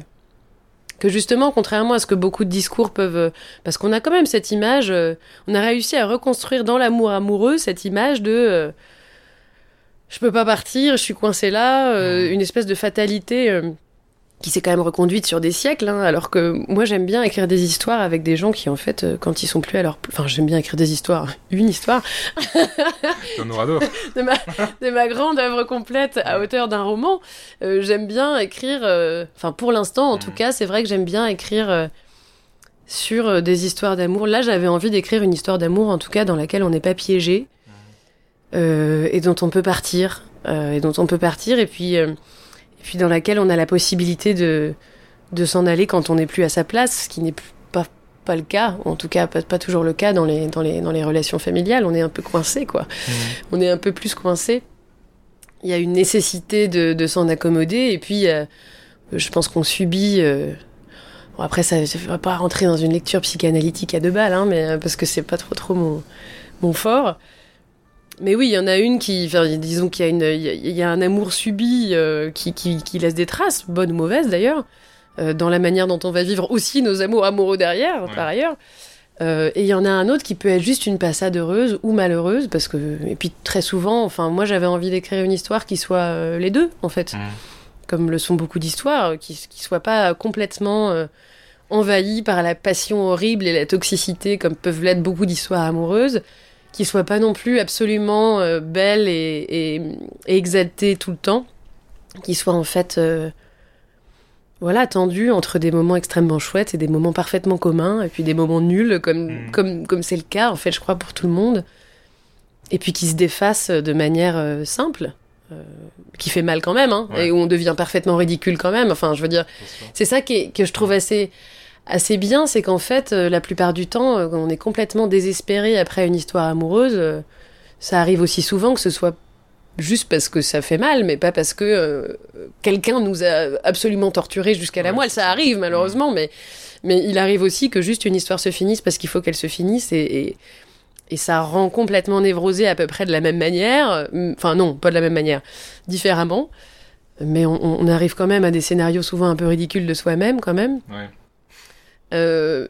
S1: que justement, contrairement à ce que beaucoup de discours peuvent, euh, parce qu'on a quand même cette image, euh, on a réussi à reconstruire dans l'amour amoureux cette image de euh, je peux pas partir, je suis coincé là,
S2: Mhm.
S1: une espèce de fatalité qui s'est quand même reconduite sur des siècles, hein, alors que moi j'aime bien écrire des histoires avec des gens qui en fait, euh, quand ils sont plus à leur... Enfin j'aime bien écrire des histoires, une histoire, de ma, de ma grande œuvre complète à hauteur d'un roman. Euh, j'aime bien écrire, euh, enfin pour l'instant en tout
S2: Mhm.
S1: cas, c'est vrai que j'aime bien écrire euh, sur des histoires d'amour. Là, j'avais envie d'écrire une histoire d'amour, en tout cas dans laquelle on n'est pas piégé euh, et dont on peut partir, et dont on peut partir, et puis puis dans laquelle on a la possibilité de de s'en aller quand on n'est plus à sa place, ce qui n'est pas pas le cas, en tout cas pas, pas toujours le cas dans les dans les dans les relations familiales. On est un peu coincé quoi on est un peu plus coincé. Il y a une nécessité de, de s'en accommoder et puis euh, je pense qu'on subit. euh, Bon, après, ça, je ne vais pas rentrer dans une lecture psychanalytique à deux balles, hein, mais euh, parce que c'est pas trop trop mon mon fort. Mais oui, il y en a une qui, enfin, disons qu'il y a une, il y a, un amour subi euh, qui, qui qui laisse des traces, bonnes ou mauvaises d'ailleurs, euh, dans la manière dont on va vivre aussi nos amours amoureux derrière,
S2: Ouais.
S1: par ailleurs. Euh, et il y en a un autre qui peut être juste une passade heureuse ou malheureuse, parce que et puis très souvent, enfin moi j'avais envie d'écrire une histoire qui soit les deux en fait,
S2: Mm.
S1: comme le sont beaucoup d'histoires, qui qui soient pas complètement envahies par la passion horrible et la toxicité comme peuvent l'être beaucoup d'histoires amoureuses, qui soient pas non plus absolument euh, belles et, et, et exaltées tout le temps, qui soient en fait euh, voilà, tendu entre des moments extrêmement chouettes et des moments parfaitement communs, et puis des moments nuls, comme
S2: Mm.
S1: comme comme c'est le cas, en fait, je crois, pour tout le monde. Et puis qui se défassent de manière euh, simple, qui fait mal quand même, hein,
S2: Ouais.
S1: et où on devient parfaitement ridicule quand même. Enfin, je veux dire, c'est ça qui est- que je trouve assez, assez bien, c'est qu'en fait, euh, la plupart du temps, euh, quand on est complètement désespéré après une histoire amoureuse, euh, ça arrive aussi souvent que ce soit juste parce que ça fait mal, mais pas parce que euh, quelqu'un nous a absolument torturés jusqu'à la
S2: Ouais,
S1: moelle. Ça
S2: ça.
S1: arrive malheureusement, mais, mais il arrive aussi que juste une histoire se finisse parce qu'il faut qu'elle se finisse et, et, et ça rend complètement névrosé à peu près de la même manière. Enfin non, pas de la même manière, différemment. Mais on, on arrive quand même à des scénarios souvent un peu ridicules de soi-même quand même.
S2: Ouais.
S1: Euh,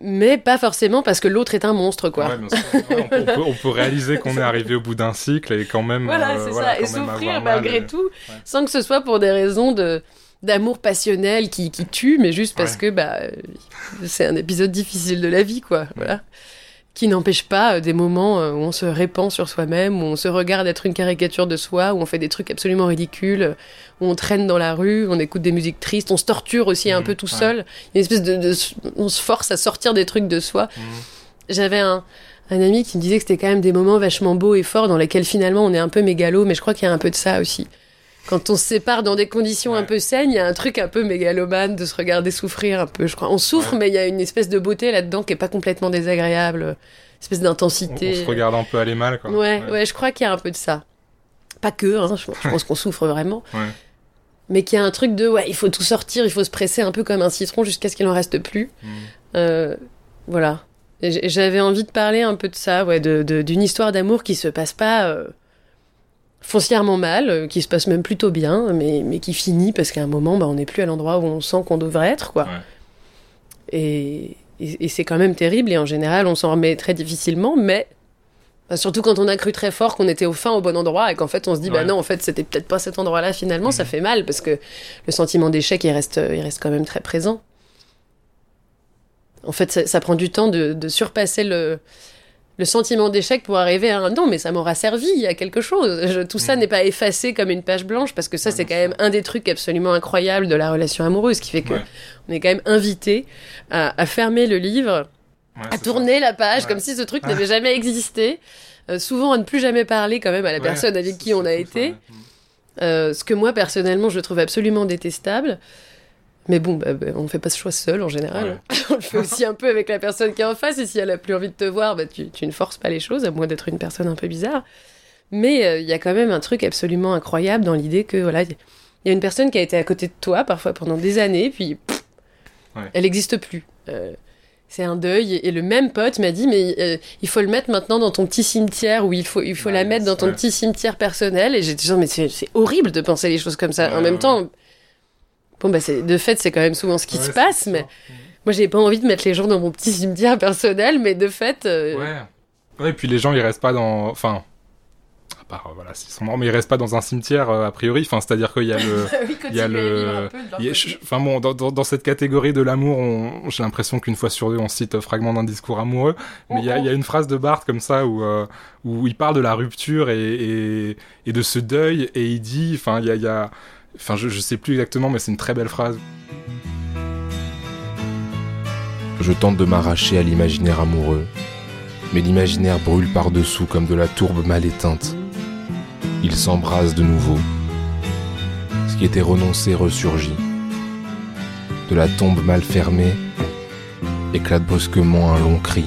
S1: mais pas forcément parce que l'autre est un monstre, quoi.
S2: Ouais. Ouais, on, peut, on réaliser qu'on est arrivé au bout d'un cycle et quand même.
S1: Voilà,
S2: euh,
S1: c'est
S2: voilà,
S1: ça. Et souffrir malgré
S2: et-
S1: tout, sans que ce soit pour des raisons de d'amour passionnel qui, qui tue, mais juste parce que bah euh, c'est un épisode difficile de la vie, quoi. Voilà. Qui n'empêche pas euh, des moments euh, où on se répand sur soi-même, où on se regarde être une caricature de soi, où on fait des trucs absolument ridicules, où on traîne dans la rue, on écoute des musiques tristes, on se torture aussi un
S2: Mhm,
S1: peu tout
S2: ouais.
S1: seul. Une espèce de, de- on se force à sortir des trucs de soi.
S2: Mhm.
S1: J'avais un, un ami qui me disait que c'était quand même des moments vachement beaux et forts dans lesquels finalement on est un peu mégalo, mais je crois qu'il y a un peu de ça aussi. Quand on se sépare dans des conditions un peu saines, il y a un truc un peu mégalomane de se regarder souffrir un peu, je crois. On souffre,
S2: Ouais.
S1: mais il y a une espèce de beauté là-dedans qui est pas complètement désagréable, une espèce d'intensité.
S2: on se regarde un peu aller mal, quoi.
S1: Ouais, ouais, je crois qu'il y a un peu de ça. Pas que, hein, je, je pense qu'on souffre vraiment.
S2: Ouais.
S1: Mais qu'il y a un truc de, ouais, il faut tout sortir, il faut se presser un peu comme un citron jusqu'à ce qu'il en reste plus.
S2: Mhm.
S1: Euh, voilà. J'avais envie de parler un peu de ça, ouais, de- de- d'une histoire d'amour qui se passe pas euh, foncièrement mal, euh, qui se passe même plutôt bien, mais, mais qui finit parce qu'à un moment, bah, on n'est plus à l'endroit où on sent qu'on devrait être, quoi.
S2: Ouais.
S1: Et, et- et c'est quand même terrible, et en général, on s'en remet très difficilement, mais bah, surtout quand on a cru très fort qu'on était au fin au bon endroit, et qu'en fait, on se dit, bah
S2: Ouais.
S1: non, en fait, c'était peut-être pas cet endroit-là finalement, ça
S2: Mhm.
S1: fait mal, parce que le sentiment d'échec, il reste, il reste quand même très présent. En fait, ça, ça prend du temps de, de surpasser le, le sentiment d'échec pour arriver à un non, mais ça m'aura servi à quelque chose. Je- tout ça
S2: Mhm.
S1: n'est pas effacé comme une page blanche parce que ça,
S2: Ouais,
S1: c'est quand même un des trucs absolument incroyables de la relation amoureuse qui fait que
S2: Ouais.
S1: on est quand même invité à, à fermer le livre,
S2: Ouais,
S1: à tourner la page comme si ce truc
S2: Ah.
S1: n'avait jamais existé. Euh, souvent à ne plus jamais parler quand même à la personne avec qui on a été.
S2: ouais.
S1: Euh, ce que moi personnellement je trouve absolument détestable. Mais bon, bah, bah, on fait pas ce choix seul en général. on le fait aussi un peu avec la personne qui est en face. Et si elle a plus envie de te voir, bah, tu, tu ne forces pas les choses, à moins d'être une personne un peu bizarre. Mais euh, il y a quand même un truc absolument incroyable dans l'idée que voilà, il y a une personne qui a été à côté de toi parfois pendant des années, puis pff,
S2: Ouais.
S1: elle n'existe plus. Euh, c'est un deuil et le même pote m'a dit mais euh, il faut le mettre maintenant dans ton petit cimetière ou il faut il faut
S2: Ouais,
S1: la mettre dans ton petit cimetière personnel et j'étais genre mais c'est horrible de penser les choses comme ça en même temps bon bah de fait c'est quand même souvent ce qui
S2: Ouais,
S1: se passe
S2: ça.
S1: mais moi j'ai pas envie de mettre les gens dans mon petit cimetière personnel mais de fait euh,
S2: Ouais. Ouais, et puis les gens, ils restent pas dans. Enfin. À part, euh, voilà, s'ils sont morts, mais ils restent pas dans un cimetière, euh, a priori. Enfin, c'est-à-dire qu'il y a le.
S1: oui,
S2: Il y a le- il y a- Enfin bon, dans, dans, dans cette catégorie de l'amour, on- j'ai l'impression qu'une fois sur deux, on cite fragment d'un discours amoureux. Mais il y, a, il y a une phrase de Barthes comme ça où, euh, où il parle de la rupture et, et, et de ce deuil et il dit, enfin, il y a, il y a- enfin, je, je sais plus exactement, mais c'est une très belle phrase.
S3: Je tente de m'arracher à l'imaginaire amoureux, mais l'imaginaire brûle par-dessous comme de la tourbe mal éteinte. Il s'embrase de nouveau. Ce qui était renoncé ressurgit. De la tombe mal fermée, éclate brusquement un long cri.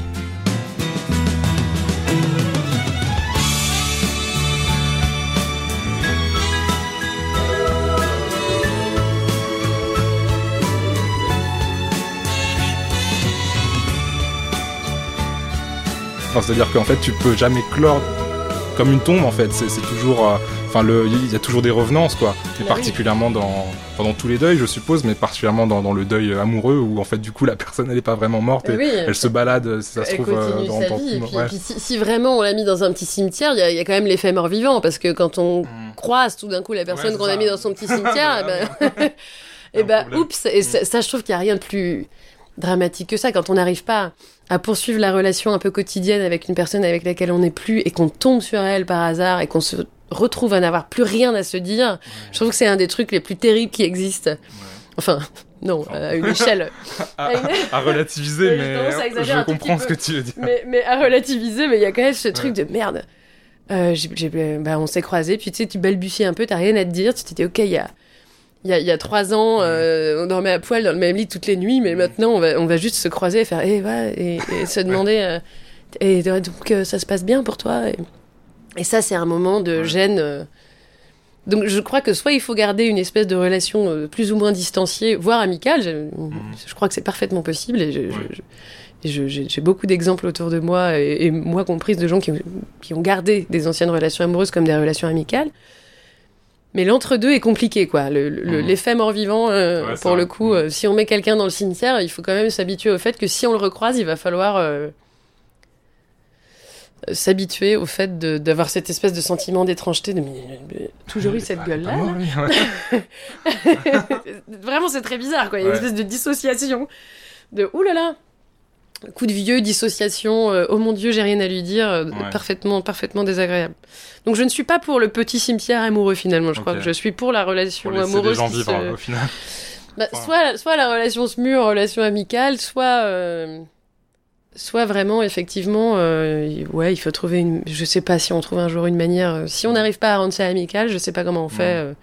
S2: Enfin, C'est-à-dire qu'en fait, tu peux jamais clore comme une tombe, en fait. C'est toujours. euh, enfin, il y a toujours des revenances, quoi. Et
S1: Bah
S2: particulièrement dans, pendant tous les deuils, je suppose, mais particulièrement dans, dans le deuil amoureux, où en fait, du coup, la personne, elle est pas vraiment morte, et
S1: oui,
S2: elle se balade, si ça se trouve, euh,
S1: continue
S2: dans,
S1: sa
S2: dans-
S1: vie. Et puis,
S2: ouais.
S1: et puis si, si vraiment on l'a mis dans un petit cimetière, il y, a- y quand même l'effet mort-vivant, parce que quand on
S2: Mm.
S1: croise tout d'un coup la personne qu'on a mis dans son petit cimetière, et ben,
S2: problème.
S1: oups, et ça, ça, je trouve qu'il n'y a rien de plus dramatique que ça, quand on n'arrive pas à poursuivre la relation un peu quotidienne avec une personne avec laquelle on n'est plus, et qu'on tombe sur elle par hasard, et qu'on se retrouve à n'avoir plus rien à se dire, je trouve que c'est un des trucs les plus terribles qui existent. Enfin, non, à une échelle.
S2: à,
S1: à une-
S2: à relativiser, mais je comprends ce que tu veux dire.
S1: mais, mais à relativiser, mais il y a quand même ce truc de merde. Euh, j'ai- j'ai- bah, on s'est croisés, puis tu sais, tu balbuties un peu, t'as rien à te dire, tu dit, ok, il y a, il y, a, il y a trois ans, euh, on dormait à poil dans le même lit toutes les nuits, mais maintenant, on va, on va juste se croiser et faire, eh, ouais, et, et se demander, euh, et donc, euh, ça se passe bien pour toi. Et, et ça, c'est un moment de gêne. Donc, je crois que soit il faut garder une espèce de relation euh, plus ou moins distanciée, voire amicale. Je, je crois que c'est parfaitement possible et je-
S2: Ouais.
S1: je, j'ai beaucoup d'exemples autour de moi, et, et moi comprise, de gens qui ont gardé des anciennes relations amoureuses comme des relations amicales. Mais l'entre-deux est compliqué, quoi. Le- le-. L'effet mort-vivant, euh,
S2: Ouais,
S1: pour le coup, euh, si on met quelqu'un dans le cimetière, il faut quand même s'habituer au fait que si on le recroise, il va falloir euh, s'habituer au fait d'avoir cette espèce de sentiment d'étrangeté, de mais- mais- toujours eu cette
S2: Ah,
S1: gueule-là. là. Vraiment, c'est très bizarre, quoi. Il y a une
S2: Ouais.
S1: espèce de dissociation. De oulala, coup de vieux, dissociation. euh, oh mon dieu, j'ai rien à lui dire. euh,
S2: Ouais.
S1: Parfaitement, parfaitement désagréable. Donc, je ne suis pas pour le petit cimetière amoureux finalement. Je crois que je suis pour la relation
S2: Pour laisser les
S1: amoureuse.
S2: gens vivre,
S1: se-
S2: au final.
S1: Bah, soit, soit la relation se mûre, relation amicale, soit, euh, soit vraiment, effectivement, ouais, il faut trouver une. Je sais pas si on trouve un jour une manière. si on n'arrive pas à rendre ça amical, je sais pas comment on fait.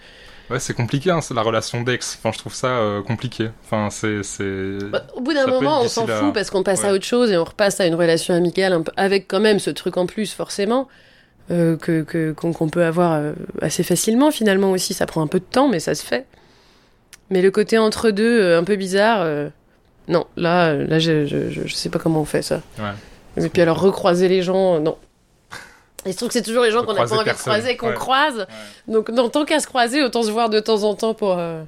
S2: Ouais, c'est compliqué, hein, c'est la relation d'ex. Enfin, je trouve ça euh, compliqué. Enfin, c'est. c'est...
S1: Bah, au bout d'un moment, on s'en
S2: à-
S1: fout parce qu'on passe à autre chose et on repasse à une relation amicale un peu- avec quand même ce truc en plus, forcément. euh, que que- qu'on peut avoir euh, assez facilement finalement aussi ça prend un peu de temps mais ça se fait mais le côté entre deux euh, un peu bizarre euh, non là là je, je, je, sais pas comment on fait ça
S2: Ouais.
S1: et puis alors recroiser les gens non et je trouve que c'est toujours les gens qu'on n'a pas envie de croiser qu'on
S2: Ouais.
S1: croise donc non, tant qu'à se croiser autant se voir de temps en temps pour euh,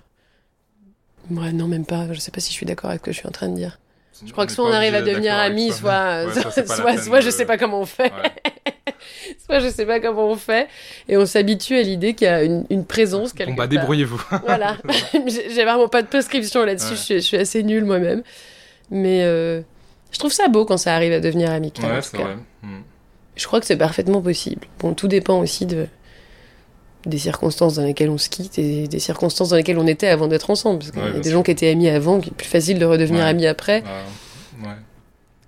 S1: ouais non même pas je sais pas si je suis d'accord avec ce que je suis en train de dire je crois que soit on arrive à devenir amis, soit,
S2: ça, la
S1: soit, soit je
S2: de-
S1: sais pas comment on fait. Soit je sais pas comment on fait. Et on s'habitue à l'idée qu'il y a une, une présence quelque
S2: Bon, bah, débrouillez-vous.
S1: Voilà. J'ai vraiment pas de prescription là-dessus. Je, suis, je suis assez nulle moi-même. Mais euh, je trouve ça beau quand ça arrive à devenir amical.
S2: Ouais, c'est vrai. Hmm.
S1: Je crois que c'est parfaitement possible. Bon, tout dépend aussi de des circonstances dans lesquelles on se quitte et des circonstances dans lesquelles on était avant d'être ensemble. Parce qu'il
S2: Ouais,
S1: y a des gens qui étaient amis avant, qui est plus facile de redevenir
S2: Ouais.
S1: amis après.
S2: Ouais.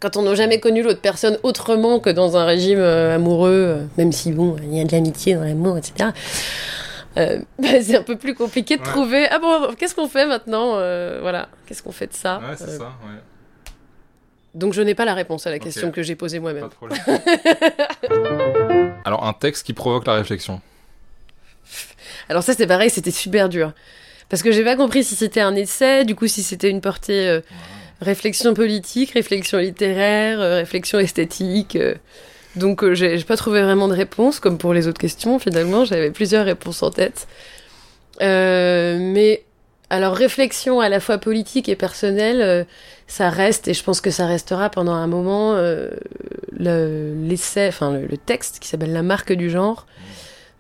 S1: quand on n'a jamais connu l'autre personne autrement que dans un régime euh, amoureux, euh, même si bon, il y a de l'amitié dans l'amour, etc. euh, bah, c'est un peu plus compliqué de trouver. Ah bon, qu'est-ce qu'on fait maintenant Voilà, qu'est-ce qu'on fait de ça
S2: Ouais, c'est ça, ouais.
S1: Donc je n'ai pas la réponse à la question que j'ai posée
S2: Pas
S1: moi-même.
S2: de problème. Alors, un texte qui provoque la réflexion.
S1: Alors ça c'est pareil, c'était super dur. Parce que j'ai pas compris si c'était un essai, du coup si c'était une portée euh, réflexion politique, réflexion littéraire, euh, réflexion esthétique. euh. Donc euh, j'ai pas trouvé vraiment de réponse, comme pour les autres questions finalement, j'avais plusieurs réponses en tête. Mais alors réflexion à la fois politique et personnelle, euh, ça reste, et je pense que ça restera pendant un moment, euh, le- l'essai, enfin le, le texte qui s'appelle La marque du genre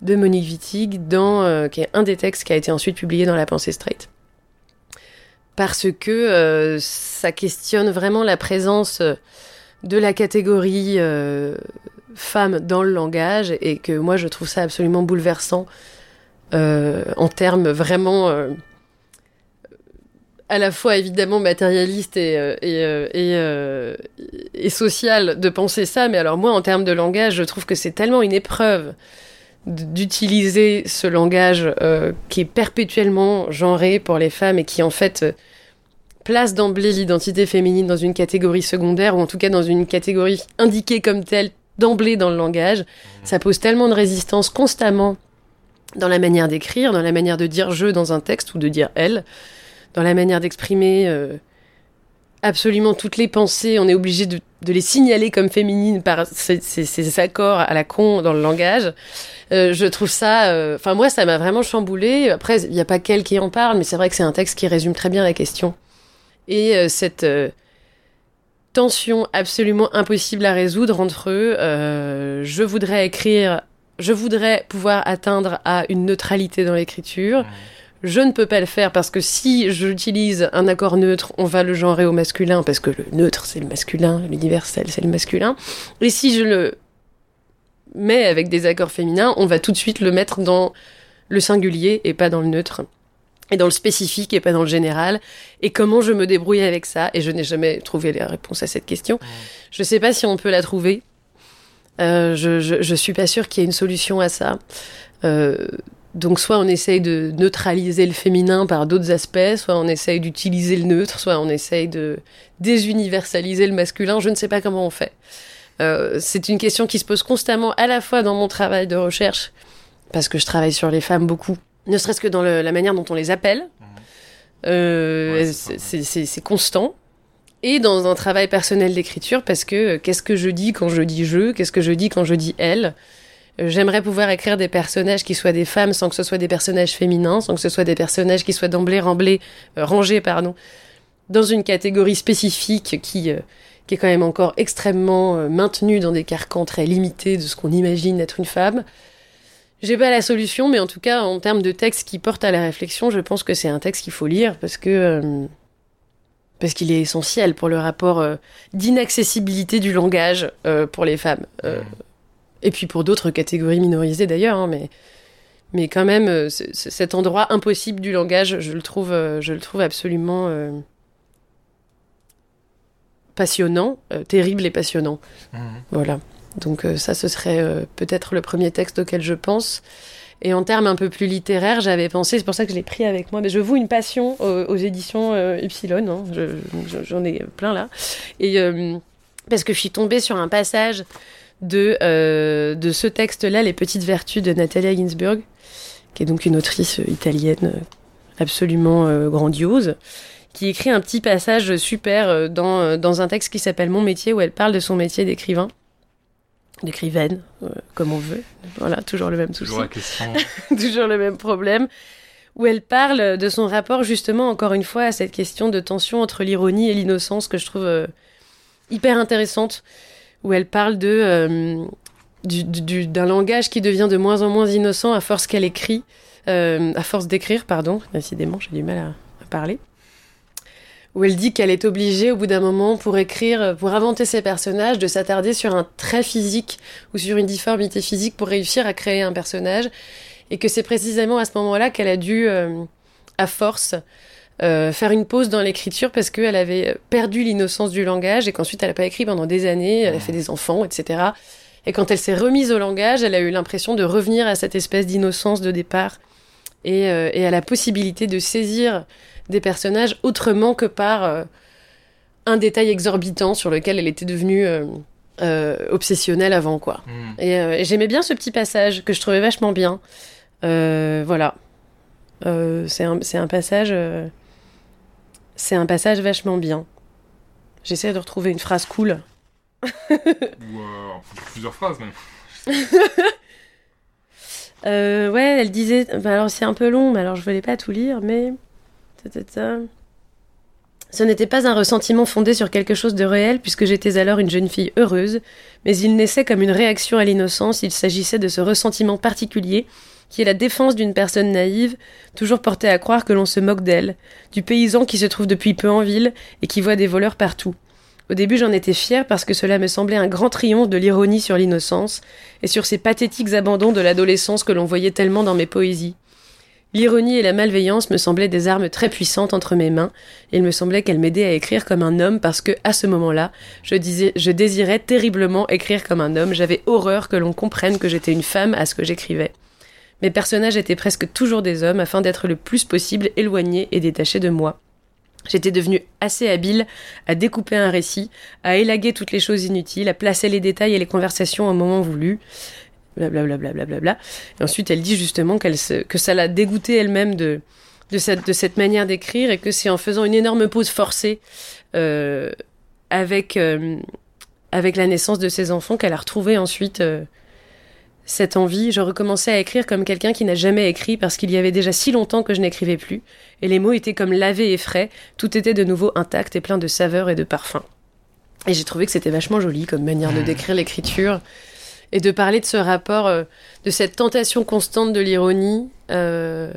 S1: de Monique Wittig, euh, qui est un des textes qui a été ensuite publié dans La Pensée Straight. Parce que ça questionne vraiment la présence de la catégorie femme dans le langage et que moi je trouve ça absolument bouleversant en termes vraiment à la fois évidemment matérialiste et, euh, et, euh, et, euh, et social de penser ça, mais alors moi en termes de langage, je trouve que c'est tellement une épreuve d'utiliser ce langage euh, qui est perpétuellement genré pour les femmes et qui en fait place d'emblée l'identité féminine dans une catégorie secondaire ou en tout cas dans une catégorie indiquée comme telle d'emblée dans le langage. Ça pose tellement de résistance constamment dans la manière d'écrire, dans la manière de dire je dans un texte ou de dire elle, dans la manière d'exprimer euh, absolument toutes les pensées, on est obligé de, les signaler comme féminines par ces, accords à la con dans le langage. Euh, je trouve ça, euh, enfin moi ça m'a vraiment chamboulé. Après il n'y a pas qu'elle qui en parle, mais c'est vrai que c'est un texte qui résume très bien la question. Et cette tension absolument impossible à résoudre entre eux, je voudrais écrire, je voudrais pouvoir atteindre à une neutralité dans l'écriture. Je ne peux pas le faire parce que si j'utilise un accord neutre, on va le genrer au masculin parce que le neutre c'est le masculin, l'universel c'est le masculin. Et si je le mets avec des accords féminins, on va tout de suite le mettre dans le singulier et pas dans le neutre. Et dans le spécifique et pas dans le général. Et comment je me débrouille avec ça? Et je n'ai jamais trouvé la réponse à cette question. Je ne sais pas si on peut la trouver. Euh, je, je, suis pas sûre qu'il y ait une solution à ça. Euh, donc soit on essaye de neutraliser le féminin par d'autres aspects, soit on essaye d'utiliser le neutre, soit on essaye de désuniversaliser le masculin, je ne sais pas comment on fait. Euh, c'est une question qui se pose constamment à la fois dans mon travail de recherche, parce que je travaille sur les femmes beaucoup, ne serait-ce que dans la manière dont on les appelle. Mmh. Euh, c'est constant. Et dans un travail personnel d'écriture, parce que euh, qu'est-ce que je dis quand je dis je, qu'est-ce que je dis quand je dis elle? J'aimerais pouvoir écrire des personnages qui soient des femmes sans que ce soit des personnages féminins, sans que ce soit des personnages qui soient d'emblée euh, rangés pardon, dans une catégorie spécifique qui, euh, est quand même encore extrêmement euh, maintenue dans des carcans très limités de ce qu'on imagine être une femme. J'ai pas la solution, mais en tout cas, en termes de texte qui porte à la réflexion, je pense que c'est un texte qu'il faut lire parce que parce qu'il est essentiel pour le rapport d'inaccessibilité du langage pour les femmes. Et puis pour d'autres catégories minorisées d'ailleurs, hein, mais, mais quand même, euh, cet endroit impossible du langage, je le trouve, euh, je le trouve absolument euh, passionnant, terrible et passionnant. Mmh. Voilà. Donc ça, ce serait peut-être le premier texte auquel je pense. Et en termes un peu plus littéraires, j'avais pensé, c'est pour ça que je l'ai pris avec moi, mais je voue une passion aux, éditions Ypsilon, hein, j'en ai plein là. Et parce que je suis tombée sur un passage de, euh, de ce texte-là, Les Petites Vertus de Natalia Ginsburg, qui est donc une autrice italienne absolument euh, grandiose, qui écrit un petit passage super euh, dans, dans un texte qui s'appelle Mon métier, où elle parle de son métier d'écrivain. D'écrivaine, comme on veut. Voilà, toujours le même souci.
S2: Toujours la question.
S1: toujours le même problème où elle parle de son rapport justement encore une fois à cette question de tension entre l'ironie et l'innocence que je trouve hyper intéressante où elle parle euh, d'un langage qui devient de moins en moins innocent à force qu'elle écrit, euh, à force d'écrire, pardon. Décidément, j'ai du mal à, parler. Où elle dit qu'elle est obligée, au bout d'un moment, pour écrire, pour inventer ses personnages, de s'attarder sur un trait physique ou sur une difformité physique pour réussir à créer un personnage. Et que c'est précisément à ce moment-là qu'elle a dû, euh, à force, euh, faire une pause dans l'écriture parce qu'elle avait perdu l'innocence du langage et qu'ensuite elle n'a pas écrit pendant des années, elle a fait des enfants, etc. Et quand elle s'est remise au langage, elle a eu l'impression de revenir à cette espèce d'innocence de départ et, euh, et, à la possibilité de saisir des personnages autrement que par euh, un détail exorbitant sur lequel elle était devenue obsessionnelle avant, quoi. Hmm. Et, j'aimais bien ce petit passage que je trouvais vachement bien. voilà. c'est un, un, passage c'est un passage vachement bien. J'essaie de retrouver une phrase cool.
S2: Ou euh, plusieurs phrases même.
S1: Euh, ouais, elle disait. alors c'est un peu long, mais alors je voulais pas tout lire, mais. Ce n'était pas un ressentiment fondé sur quelque chose de réel, puisque j'étais alors une jeune fille heureuse, mais il naissait comme une réaction à l'innocence, il s'agissait de ce ressentiment particulier qui est la défense d'une personne naïve, toujours portée à croire que l'on se moque d'elle, du paysan qui se trouve depuis peu en ville et qui voit des voleurs partout. Au début j'en étais fière parce que cela me semblait un grand triomphe de l'ironie sur l'innocence et sur ces pathétiques abandons de l'adolescence que l'on voyait tellement dans mes poésies. L'ironie et la malveillance me semblaient des armes très puissantes entre mes mains, et il me semblait qu'elles m'aidaient à écrire comme un homme parce que, à ce moment-là, je, disais, je désirais terriblement écrire comme un homme, j'avais horreur que l'on comprenne que j'étais une femme à ce que j'écrivais. Mes personnages étaient presque toujours des hommes afin d'être le plus possible éloignés et détachés de moi. J'étais devenue assez habile à découper un récit, à élaguer toutes les choses inutiles, à placer les détails et les conversations au moment voulu. Blablabla. Bla bla bla ensuite, elle dit justement que ça l'a dégoûtée elle-même de, de cette, de cette manière d'écrire et que c'est en faisant une énorme pause forcée euh, avec, euh, avec la naissance de ses enfants qu'elle a retrouvé ensuite euh, cette envie. Je recommençais à écrire comme quelqu'un qui n'a jamais écrit parce qu'il y avait déjà si longtemps que je n'écrivais plus et les mots étaient comme lavés et frais, tout était de nouveau intact et plein de saveurs et de parfums. Et j'ai trouvé que c'était vachement joli comme manière de décrire l'écriture et de parler de ce rapport, euh, de cette tentation constante de l'ironie euh,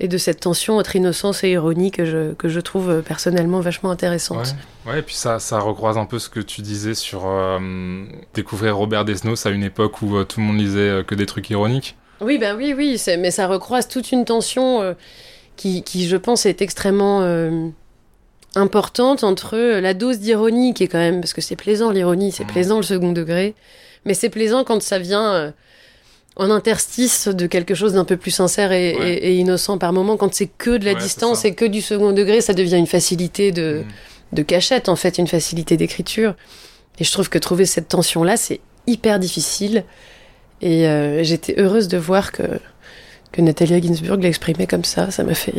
S1: et de cette tension entre innocence et ironie que je, que je trouve euh, personnellement vachement intéressante.
S2: Ouais, ouais et puis ça, ça recroise un peu ce que tu disais sur euh, découvrir Robert Desnos à une époque où euh, tout le monde lisait que des trucs ironiques.
S1: Oui, bah oui, oui, mais ça recroise toute une tension euh, qui, qui, je pense, est extrêmement importante entre la dose d'ironie qui est quand même, parce que c'est plaisant l'ironie, c'est
S2: Mhm.
S1: plaisant le second degré, mais c'est plaisant quand ça vient en interstice de quelque chose d'un peu plus sincère et,
S2: Ouais.
S1: et- et innocent par moment. Quand c'est que de la
S2: Ouais,
S1: distance et que du second degré, ça devient une facilité de,
S2: Mm.
S1: de cachette, en fait, une facilité d'écriture. Et je trouve que trouver cette tension-là, c'est hyper difficile. Et euh, j'étais heureuse de voir que, que Natalia Ginsburg l'exprimait comme ça. Ça m'a fait,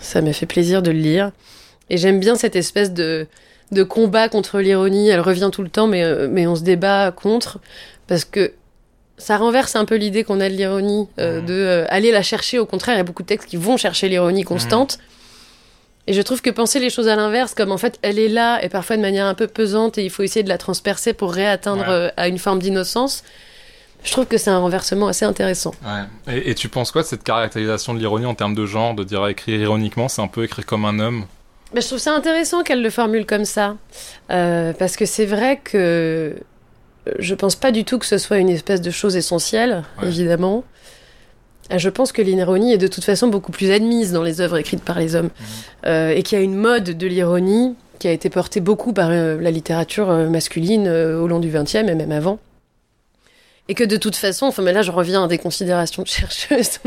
S1: ça m'a fait plaisir de le lire. Et j'aime bien cette espèce de, de combat contre l'ironie. Elle revient tout le temps, mais, euh, mais on se débat contre. Parce que ça renverse un peu l'idée qu'on a de l'ironie, euh,
S2: Mhm.
S1: de euh, aller la chercher. Au contraire, il y a beaucoup de textes qui vont chercher l'ironie constante. Et je trouve que penser les choses à l'inverse, comme en fait elle est là et parfois de manière un peu pesante et il faut essayer de la transpercer pour réatteindre
S2: Ouais.
S1: euh, à une forme d'innocence, je trouve que c'est un renversement assez intéressant.
S2: Ouais. Et, et tu penses quoi de cette caractérisation de l'ironie en termes de genre, de dire écrire ironiquement, c'est un peu écrire comme un homme?
S1: Mais je trouve ça intéressant qu'elle le formule comme ça, Euh, parce que c'est vrai que je pense pas du tout que ce soit une espèce de chose essentielle,
S2: Ouais.
S1: évidemment. Euh, Je pense que l'ironie est de toute façon beaucoup plus admise dans les œuvres écrites par les hommes, Euh, et qu'il y a une mode de l'ironie qui a été portée beaucoup par euh, la littérature masculine euh, au long du XXe et même avant. Et que de toute façon, enfin, mais là je reviens à des considérations de chercheuse,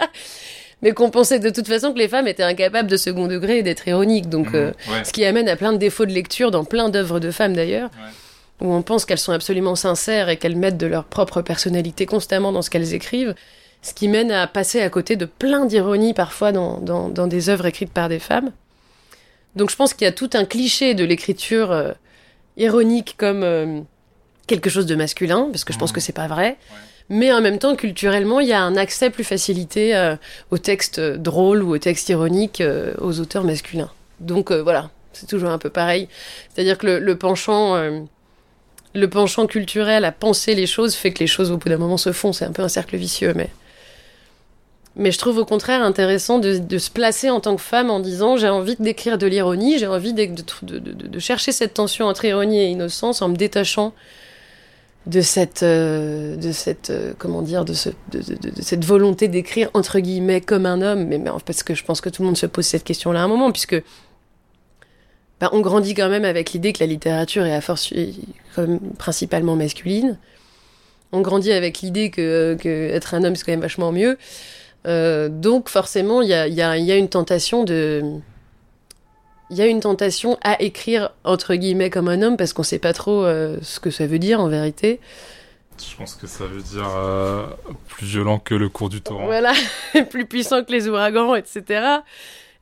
S1: mais qu'on pensait de toute façon que les femmes étaient incapables de second degré et d'être ironiques. Donc,
S2: Mhm. Ouais.
S1: ce qui amène à plein de défauts de lecture dans plein d'œuvres de femmes d'ailleurs,
S2: Ouais.
S1: Où on pense qu'elles sont absolument sincères et qu'elles mettent de leur propre personnalité constamment dans ce qu'elles écrivent, ce qui mène à passer à côté de plein d'ironie parfois dans, dans, dans des œuvres écrites par des femmes. Donc je pense qu'il y a tout un cliché de l'écriture euh, ironique comme euh, quelque chose de masculin, parce que je pense
S2: Mhm.
S1: que c'est pas vrai. Mais en même temps, culturellement, il y a un accès plus facilité euh, aux textes drôles ou aux textes ironiques aux auteurs masculins. Donc voilà, c'est toujours un peu pareil. C'est-à-dire que le, le penchant, le penchant culturel à penser les choses fait que les choses au bout d'un moment se font. C'est un peu un cercle vicieux, mais. Mais je trouve au contraire intéressant de, se placer en tant que femme en disant j'ai envie d'écrire de l'ironie, j'ai envie de, chercher cette tension entre ironie et innocence en me détachant de cette, euh, de cette, euh, comment dire, de, ce, de, cette volonté d'écrire entre guillemets comme un homme. Mais, mais parce que je pense que tout le monde se pose cette question-là à un moment, puisque bah, on grandit quand même avec l'idée que la littérature est à force quand même principalement masculine. On grandit avec l'idée que, que être un homme c'est quand même vachement mieux. Euh, donc forcément, il y a, il y, a, il y a une tentation de, il y a une tentation à écrire entre guillemets comme un homme parce qu'on sait pas trop euh, ce que ça veut dire en vérité.
S2: Je pense que ça veut dire euh, plus violent que le cours du torrent.
S1: Voilà, plus puissant que les ouragans, etc.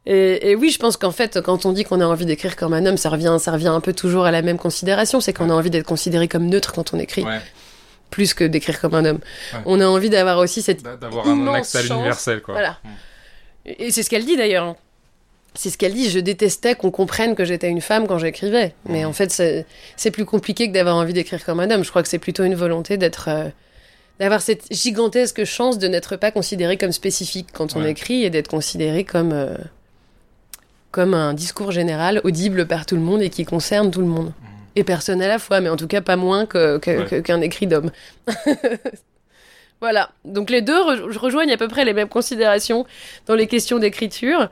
S1: Et, et oui, je pense qu'en fait, quand on dit qu'on a envie d'écrire comme un homme, ça revient, ça revient un peu toujours à la même considération, c'est qu'on a envie d'être considéré comme neutre quand on écrit,
S2: Ouais.
S1: plus que d'écrire comme un homme.
S2: Ouais.
S1: On a envie d'avoir aussi cette
S2: D'a- D'avoir un accès à
S1: chance.
S2: l'universel, quoi.
S1: Voilà.
S2: Mm.
S1: Et c'est ce qu'elle dit d'ailleurs. hein. C'est ce qu'elle dit. Je détestais qu'on comprenne que j'étais une femme quand j'écrivais. Mais
S2: Mhm.
S1: en fait, c'est plus compliqué que d'avoir envie d'écrire comme un homme. Je crois que c'est plutôt une volonté d'être. euh, d'avoir cette gigantesque chance de n'être pas considéré comme spécifique quand on écrit et d'être considéré comme. euh, comme un discours général audible par tout le monde et qui concerne tout le monde. Et personne à la fois, mais en tout cas pas moins que- que-
S2: Ouais.
S1: qu'un écrit d'homme. voilà. Donc les deux re- rejoignent à peu près les mêmes considérations dans les questions d'écriture.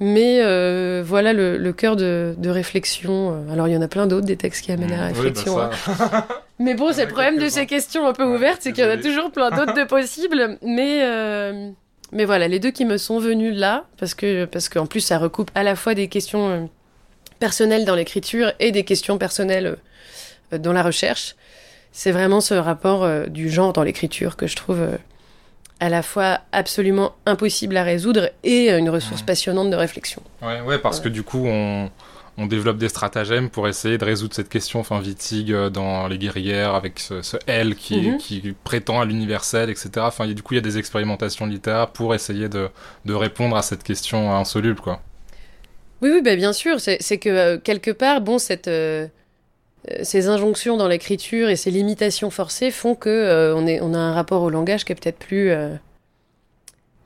S1: Mais euh, voilà le, le cœur de, de réflexion. Alors il y en a plein d'autres, des textes qui amènent à la
S2: Mm. Oui, bah,
S1: réflexion. hein. Mais bon, c'est le problème de ces questions un peu ouvertes, c'est qu'il y en a toujours plein d'autres de possibles. Mais, euh, mais voilà, les deux qui me sont venus là, parce que parce qu'en plus ça recoupe à la fois des questions euh, personnelles dans l'écriture et des questions personnelles euh, dans la recherche. C'est vraiment ce rapport euh, du genre dans l'écriture que je trouve à la fois absolument impossible à résoudre et une ressource passionnante de réflexion.
S2: Ouais, ouais, parce que du coup, on, on développe des stratagèmes pour essayer de résoudre cette question. Enfin, Wittig euh, dans Les Guerrières, avec ce, ce L qui,
S1: Mhm.
S2: qui prétend à l'universel, etc. Enfin, du coup, il y a des expérimentations littéraires pour essayer de, de répondre à cette question insoluble, quoi.
S1: Oui, oui, bah, bien sûr. C'est que euh, quelque part, bon, cette, euh, euh, ces injonctions dans l'écriture et ces limitations forcées font que euh, on, est, on a un rapport au langage qui est peut-être plus, euh,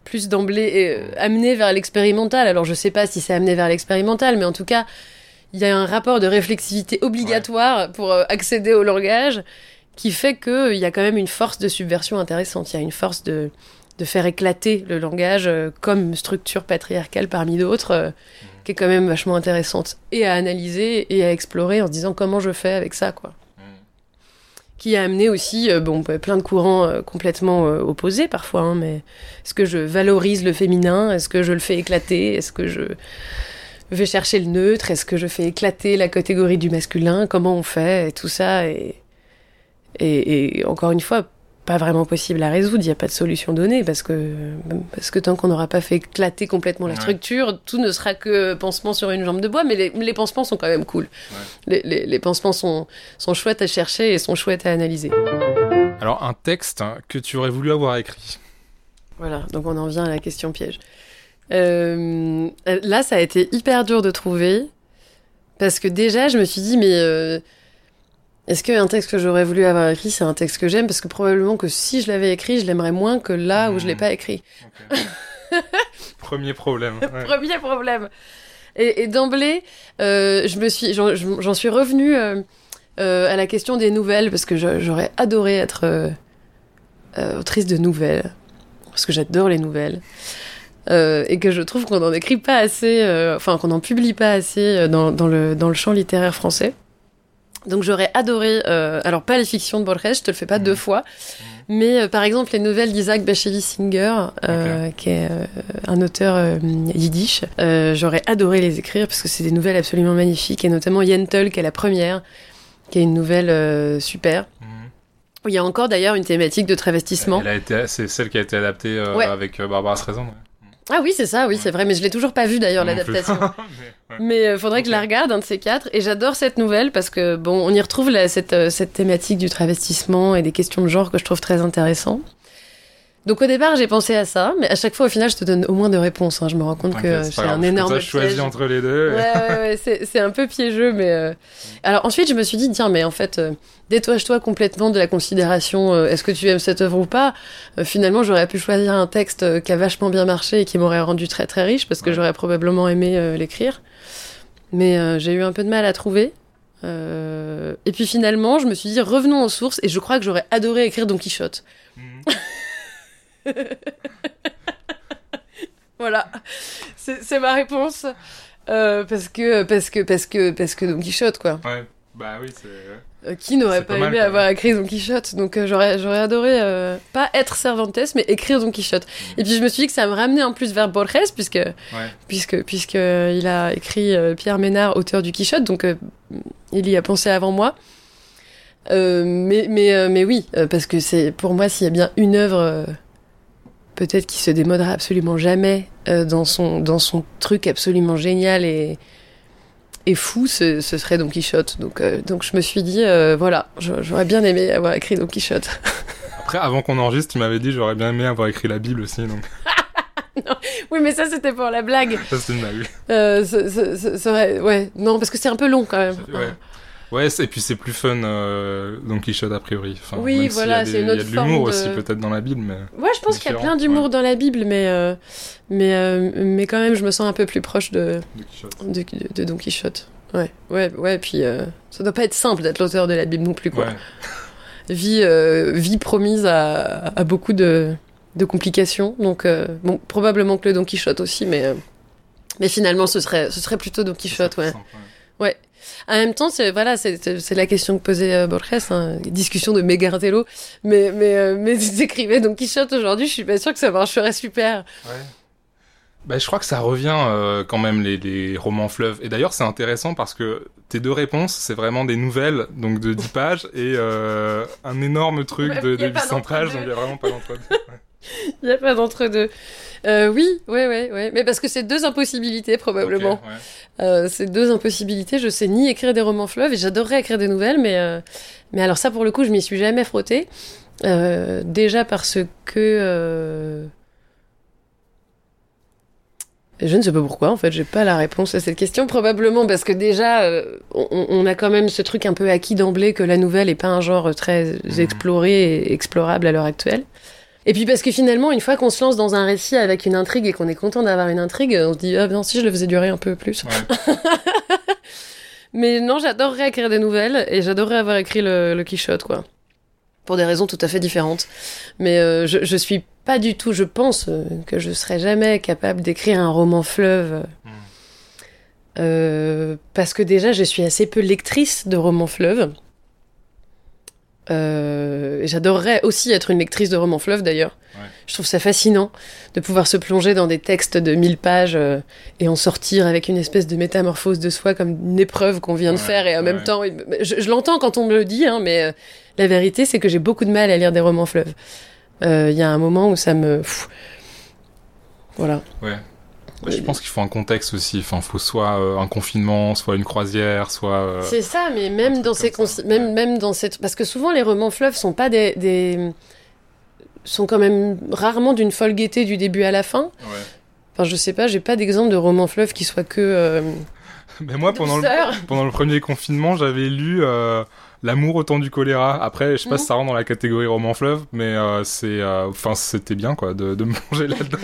S1: plus d'emblée euh, amené vers l'expérimental. Alors, je sais pas si c'est amené vers l'expérimental, mais en tout cas, il y a un rapport de réflexivité obligatoire pour euh, accéder au langage qui fait qu'il y a quand même une force de subversion intéressante. Il y a une force de, de faire éclater le langage euh, comme structure patriarcale parmi d'autres. euh, qui est quand même vachement intéressante et à analyser et à explorer en se disant comment je fais avec ça quoi. Qui a amené aussi euh, bon plein de courants euh, complètement euh, opposés parfois hein, mais est-ce que je valorise le féminin? Est-ce que je le fais éclater? Est-ce que je vais chercher le neutre est-ce que je fais éclater la catégorie du masculin comment on fait et tout ça et et, et encore une fois pas vraiment possible à résoudre, il n'y a pas de solution donnée parce que, parce que tant qu'on n'aura pas fait éclater complètement la
S2: Ouais.
S1: structure, tout ne sera que pansement sur une jambe de bois, mais les, les pansements sont quand même cool. Les, les, les pansements sont, sont chouettes à chercher et sont chouettes à analyser.
S2: Alors, un texte que tu aurais voulu avoir écrit?
S1: Voilà, donc on en vient à la question piège. Euh, là, ça a été hyper dur de trouver parce que déjà, je me suis dit, mais euh, est-ce qu'un texte que j'aurais voulu avoir écrit, c'est un texte que j'aime? Parce que probablement que si je l'avais écrit, je l'aimerais moins que là où je l'ai
S2: Mhm.
S1: pas écrit.
S2: Premier problème. ouais.
S1: Premier problème. Et, et d'emblée, euh, je me suis, j'en j'en suis revenue à la question des nouvelles parce que j'aurais adoré être autrice de nouvelles parce que j'adore les nouvelles euh, et que je trouve qu'on n'en écrit pas assez, euh, enfin qu'on n'en publie pas assez euh, dans, dans le dans le champ littéraire français. Donc j'aurais adoré, euh, alors pas les fictions de Borges, je te le fais pas
S2: Mhm.
S1: deux fois, mais euh, par exemple les nouvelles d'Isaac Bashevis Singer, euh, qui est un auteur yiddish. J'aurais adoré les écrire parce que c'est des nouvelles absolument magnifiques, et notamment Yentl, qui est la première, qui est une nouvelle super.
S2: Mhm.
S1: Il y a encore d'ailleurs une thématique de travestissement.
S2: Elle a été, c'est celle qui a été adaptée
S1: Ouais.
S2: avec Barbara Streisand. ouais.
S1: Ah oui, c'est ça, oui, c'est vrai, mais je l'ai toujours pas vu d'ailleurs l'adaptation.
S2: Mais, ouais.
S1: Mais euh, faudrait que je la regarde, un de ces quatre. Et j'adore cette nouvelle parce que, bon, on y retrouve la- cette, euh, cette thématique du travestissement et des questions de genre que je trouve très intéressant. Donc au départ, j'ai pensé à ça, mais à chaque fois, au final, je te donne au moins deux réponses. hein. Je me rends compte que
S2: c'est
S1: un énorme
S2: je choisis entre les deux.
S1: Ouais, ouais, ouais, c'est c'est un peu piégeux, mais... euh, Alors ensuite, je me suis dit, tiens, mais en fait, euh, détoche-toi complètement de la considération, euh, est-ce que tu aimes cette œuvre ou pas? Euh, Finalement, j'aurais pu choisir un texte qui a vachement bien marché et qui m'aurait rendu très très riche, parce que j'aurais probablement aimé l'écrire. Mais j'ai eu un peu de mal à trouver. Et puis finalement, je me suis dit, revenons aux sources, et je crois que j'aurais adoré écrire Don Quichotte.
S2: Mhm.
S1: Voilà, c'est ma réponse. Euh, parce que parce que parce que parce que Don Quichotte quoi.
S2: Ouais. Bah oui, c'est.
S1: Euh, qui n'aurait pas, aimé avoir écrit Don Quichotte? Donc euh, j'aurais j'aurais adoré pas être Cervantes mais écrire Don Quichotte.
S2: Mm.
S1: Et puis je me suis dit que ça me ramenait en plus vers Borges puisque
S2: Ouais.
S1: puisque puisque il a écrit Pierre Ménard auteur du Quichotte donc il y a pensé avant moi. Mais mais mais oui parce que c'est pour moi s'il y a bien une œuvre peut-être qui se démodera absolument jamais euh, dans son dans son truc absolument génial et et fou, ce, ce serait Don Quichotte. Donc, euh, donc je me suis dit, euh, voilà, j'aurais bien aimé avoir écrit Don Quichotte.
S2: Après, avant qu'on enregistre, tu m'avais dit j'aurais bien aimé avoir écrit la Bible aussi, donc
S1: oui, mais ça, c'était pour la blague.
S2: ça c'est une blague.
S1: Euh, ce- ouais, non, parce que c'est un peu long quand même.
S2: Ouais. Ouais, et puis c'est plus fun euh, Don Quichotte a priori. Enfin,
S1: Oui, voilà, c'est une
S2: Il y a
S1: autre
S2: de l'humour
S1: forme de-
S2: aussi peut-être dans la Bible, mais
S1: Ouais, je pense qu'il y a plein d'humour
S2: ouais.
S1: dans la Bible, mais, euh, mais, euh, mais quand même, je me sens un peu plus proche de,
S2: Don Quichotte.
S1: de, de Don Quichotte. Ouais, ouais, ouais, puis euh, ça doit pas être simple d'être l'auteur de la Bible non plus, quoi.
S2: Ouais.
S1: vie, euh, vie promise à, à beaucoup de, de complications. Donc, euh, bon, probablement que le Don Quichotte aussi, mais, euh, mais finalement, ce serait, ce serait plutôt Don Quichotte, ouais.
S2: simple, ouais.
S1: En même temps, c'est voilà, c'est la question que posait euh, Borges, hein, discussion de Megardello. Mais mais euh, mais si t'écrivais Don Quichotte aujourd'hui, je suis pas sûre que ça marcherait super.
S2: Ouais. Bah, je crois que ça revient euh, quand même les, les romans fleuves. Et d'ailleurs, c'est intéressant parce que tes deux réponses, c'est vraiment des nouvelles, donc de 10 pages, et euh, un énorme truc de, de
S1: pas
S2: 800 pages, donc il y a vraiment pas d'entre-deux. Ouais.
S1: Il n'y a pas d'entre-deux. Euh, oui, ouais, ouais, ouais. Mais parce que c'est deux impossibilités, probablement.
S2: Ok, ouais.
S1: Euh, c'est deux impossibilités. Je sais ni écrire des romans fleuves et j'adorerais écrire des nouvelles, mais, euh, mais alors ça, pour le coup, je m'y suis jamais frottée. Euh, déjà parce que. Je ne sais pas pourquoi, en fait, j'ai pas la réponse à cette question. Probablement parce que déjà, euh, on, on a quand même ce truc un peu acquis d'emblée que la nouvelle est pas un genre très
S2: Mhm.
S1: exploré et explorable à l'heure actuelle. Et puis parce que finalement, une fois qu'on se lance dans un récit avec une intrigue et qu'on est content d'avoir une intrigue, on se dit ah bien si je le faisais durer un peu plus.
S2: Ouais.
S1: Mais non, j'adorerais écrire des nouvelles et j'adorerais avoir écrit le, le Quichotte, quoi. Pour des raisons tout à fait différentes. Mais euh, je, je suis pas du tout, je pense euh, que je serais jamais capable d'écrire un roman fleuve.
S2: Mm.
S1: Euh, parce que déjà, je suis assez peu lectrice de romans fleuves. Euh, J'adorerais aussi être une lectrice de romans fleuves d'ailleurs.
S2: Ouais.
S1: Je trouve ça fascinant de pouvoir se plonger dans des textes de 1000 pages euh, et en sortir avec une espèce de métamorphose de soi comme une épreuve qu'on vient de faire et en même temps, je, je l'entends quand on me le dit, hein, mais euh, la vérité c'est que j'ai beaucoup de mal à lire des romans fleuves. Il y a un moment où ça me... pff, voilà.
S2: Ouais. Je pense qu'il faut un contexte aussi. Enfin, faut soit euh, un confinement, soit une croisière, soit. euh,
S1: C'est ça, mais même dans ces
S2: ça,
S1: même même dans cette parce que souvent les romans fleuves sont pas des, des... sont quand même rarement d'une folle gaieté du début à la fin.
S2: Ouais.
S1: Enfin, je sais pas, j'ai pas d'exemple de roman fleuve qui soit que euh,
S2: Mais moi, pendant le, pendant le premier confinement, j'avais lu L'amour au temps du choléra. Après, je sais pas
S1: Mhm.
S2: si ça rentre dans la catégorie roman fleuve, mais euh, c'est, euh, enfin, c'était bien quoi de, de me plonger là-dedans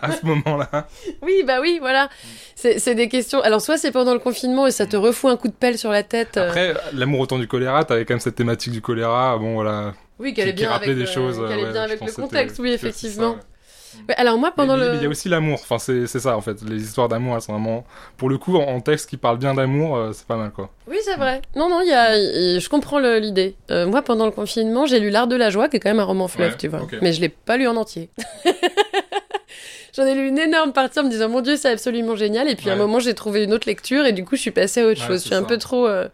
S2: à ce moment-là.
S1: Oui, bah oui, voilà. C'est des questions. Alors soit c'est pendant le confinement et ça te refout un coup de pelle sur la tête. euh,
S2: Après, L'amour au temps du choléra, t'avais quand même cette thématique du choléra. Bon, voilà.
S1: oui, qu'elle est
S2: qui, qui
S1: bien
S2: rappelait
S1: avec
S2: des choses.
S1: qu'elle est
S2: ouais,
S1: bien avec le contexte, oui,
S2: ça,
S1: effectivement.
S2: ouais.
S1: Ouais, alors moi pendant
S2: mais,
S1: le
S2: mais il y a aussi l'amour. Enfin, c'est ça en fait. Les histoires d'amour, elles sont vraiment. Pour le coup, en, texte qui parle bien d'amour, euh, c'est pas mal quoi.
S1: Oui, c'est vrai. Non, non, il y a, je comprends l'idée. Euh, moi, pendant le confinement, j'ai lu L'Art de la joie, qui est quand même un roman fleuve,
S2: Ouais,
S1: tu vois. Mais je l'ai pas lu en entier. J'en ai lu une énorme partie en me disant, mon Dieu, c'est absolument génial. Et puis à un moment, j'ai trouvé une autre lecture et du coup, je suis passée à autre chose. Je suis un peu trop. euh,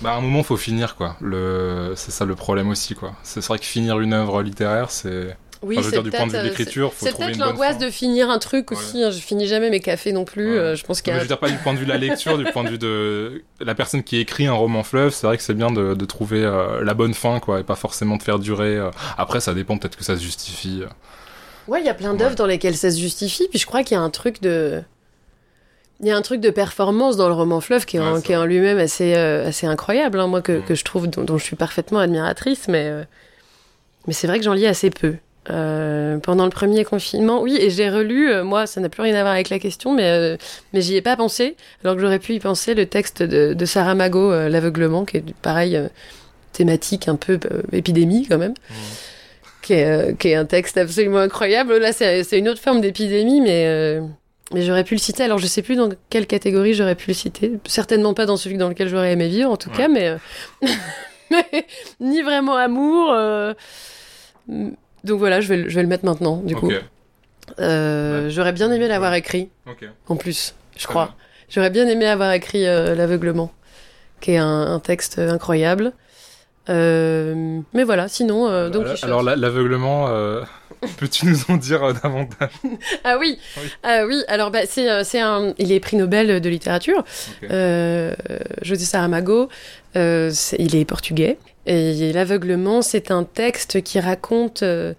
S2: Bah, à un moment, faut finir quoi. Le... C'est ça le problème aussi quoi. C'est vrai que finir une œuvre littéraire, c'est.
S1: Oui,
S2: Enfin, je veux
S1: c'est
S2: dire, du point de vue
S1: peut-être,
S2: de
S1: euh, C'est
S2: bonne
S1: l'angoisse de finir un truc
S2: Ouais.
S1: aussi. hein. Je finis jamais mes cafés non plus.
S2: Ouais.
S1: euh, je pense qu'il y a.
S2: je veux dire pas du point de vue de la lecture, du point de vue de la personne qui écrit un roman fleuve, c'est vrai que c'est bien de, de trouver euh, la bonne fin, quoi, et pas forcément de faire durer. euh. Après, ça dépend, peut-être que ça se justifie. euh.
S1: Ouais, il y a plein d'œuvres
S2: Ouais.
S1: dans lesquelles ça se justifie, puis je crois qu'il y a un truc de. Il y a un truc de performance dans le roman fleuve qui est,
S2: Ouais,
S1: en,
S2: c'est
S1: qui est en lui-même assez, euh, assez incroyable, hein, moi, que,
S2: Mm.
S1: que je trouve, dont, dont je suis parfaitement admiratrice, mais, euh, mais c'est vrai que j'en lis assez peu. Euh, pendant le premier confinement, oui, et j'ai relu, euh, moi, ça n'a plus rien à voir avec la question, mais, euh, mais j'y ai pas pensé, alors que j'aurais pu y penser, le texte de, de Sarah Mago, euh, L'aveuglement, qui est pareil, thématique un peu épidémie quand même qui est, qui est un texte absolument incroyable. Là, c'est une autre forme d'épidémie, mais, mais j'aurais pu le citer. Alors, je sais plus dans quelle catégorie j'aurais pu le citer. Certainement pas dans celui dans lequel j'aurais aimé vivre, en tout
S2: Ouais.
S1: cas, mais, mais ni vraiment amour. Donc voilà, je vais, le- je vais le mettre maintenant, du coup. Euh, J'aurais bien aimé l'avoir écrit, en plus, je crois.
S2: bien.
S1: J'aurais bien aimé avoir écrit euh, L'aveuglement, qui est un, un texte incroyable. Euh, mais voilà, sinon, euh, Don
S2: alors, l'aveuglement, euh, peux-tu nous en dire davantage?
S1: Ah oui,
S2: Oui.
S1: ah oui. Alors bah, c'est c'est un, il est prix Nobel de littérature. José Saramago, c'est- il est portugais. Et l'aveuglement, c'est un texte qui raconte. euh,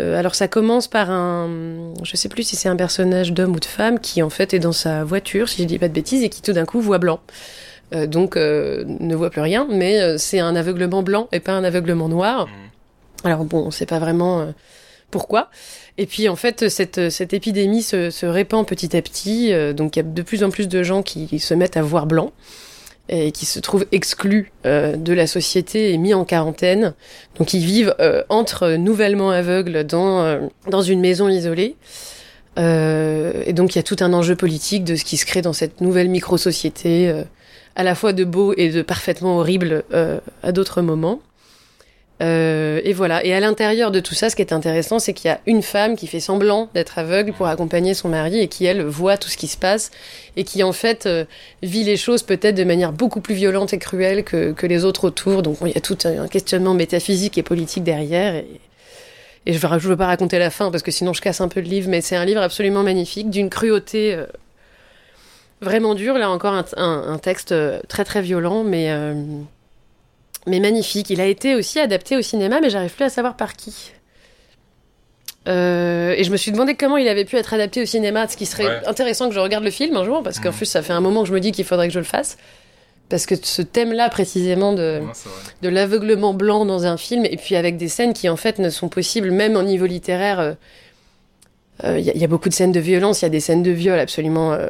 S1: euh, alors ça commence par un, je sais plus si c'est un personnage d'homme ou de femme qui en fait est dans sa voiture, si je dis pas de bêtises, et qui tout d'un coup voit blanc. Euh, donc euh, ne voit plus rien, mais euh, c'est un aveuglement blanc et pas un aveuglement noir.
S2: Mm.
S1: Alors bon, on sait pas vraiment euh, pourquoi. Et puis en fait, cette, cette épidémie se, se répand petit à petit. euh, donc il y a de plus en plus de gens qui se mettent à voir blanc et qui se trouvent exclus euh, de la société et mis en quarantaine. Donc ils vivent euh, entre nouvellement aveugles dans, euh, dans une maison isolée. Euh, et donc il y a tout un enjeu politique de ce qui se crée dans cette nouvelle micro-société, euh, à la fois de beau et de parfaitement horrible euh, à d'autres moments. Euh, et voilà. Et à l'intérieur de tout ça, ce qui est intéressant, c'est qu'il y a une femme qui fait semblant d'être aveugle pour accompagner son mari et qui, elle, voit tout ce qui se passe et qui, en fait, euh, vit les choses peut-être de manière beaucoup plus violente et cruelle que, les autres autour. Donc, il y a tout un questionnement métaphysique et politique derrière. Et, je ne veux pas raconter la fin parce que sinon je casse un peu le livre, mais c'est un livre absolument magnifique, d'une cruauté euh, vraiment dure. Là encore un, un, texte euh, très très violent, mais, mais magnifique. Il a été aussi adapté au cinéma, mais j'arrive plus à savoir par qui. et je me suis demandé comment il avait pu être adapté au cinéma, ce qui serait intéressant que je regarde le film un jour, parce qu'en mmh. plus ça fait un moment que je me dis qu'il faudrait que je le fasse parce que ce thème-là précisément de, de l'aveuglement blanc dans un film, et puis avec des scènes qui en fait ne sont possibles même au niveau littéraire. Il euh, euh, y, a beaucoup de scènes de violence, il y a des scènes de viol absolument euh,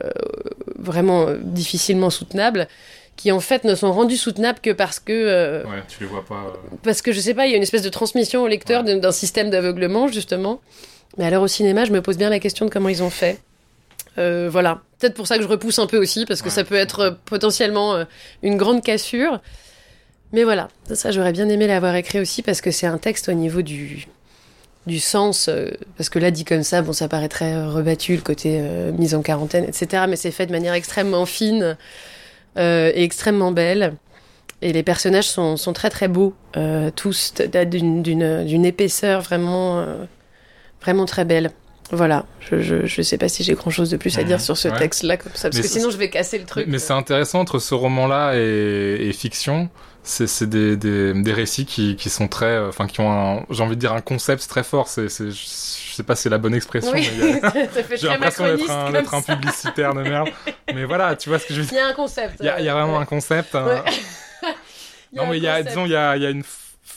S1: vraiment difficilement soutenables, qui en fait ne sont rendues soutenables que parce que.
S2: ouais, tu les vois pas.
S1: Parce que je sais pas, il y a une espèce de transmission au lecteur d'un système d'aveuglement justement. Mais alors au cinéma, je me pose bien la question de comment ils ont fait. Euh, voilà. Peut-être pour ça que je repousse un peu aussi, parce que ça peut être euh, potentiellement euh, une grande cassure. Mais voilà, ça, j'aurais bien aimé l'avoir écrit aussi, parce que c'est un texte au niveau du, du sens. parce que là, dit comme ça, bon, ça paraît très rebattu, le côté mise en quarantaine, etc. Mais c'est fait de manière extrêmement fine et extrêmement belle. Et les personnages sont, sont très très beaux, tous d'une épaisseur vraiment, vraiment très belle. Voilà, je, je, je, sais pas si j'ai grand chose de plus à dire mhm. sur ce texte-là, comme ça, parce que sinon je vais casser le truc.
S2: Mais, c'est intéressant entre ce roman-là et, et, fiction. C'est des, des, des, récits qui, qui sont très. Euh, enfin, qui ont, j'ai envie de dire, un concept très fort. C'est, je sais pas si c'est la bonne expression.
S1: Oui.
S2: j'ai l'impression d'être un, un, publicitaire de merde. mais voilà, tu vois ce que je veux dire.
S1: Il y a un concept.
S2: Il y a, il y a vraiment un concept. Hein. non, mais il y a, disons, il y a, il y a une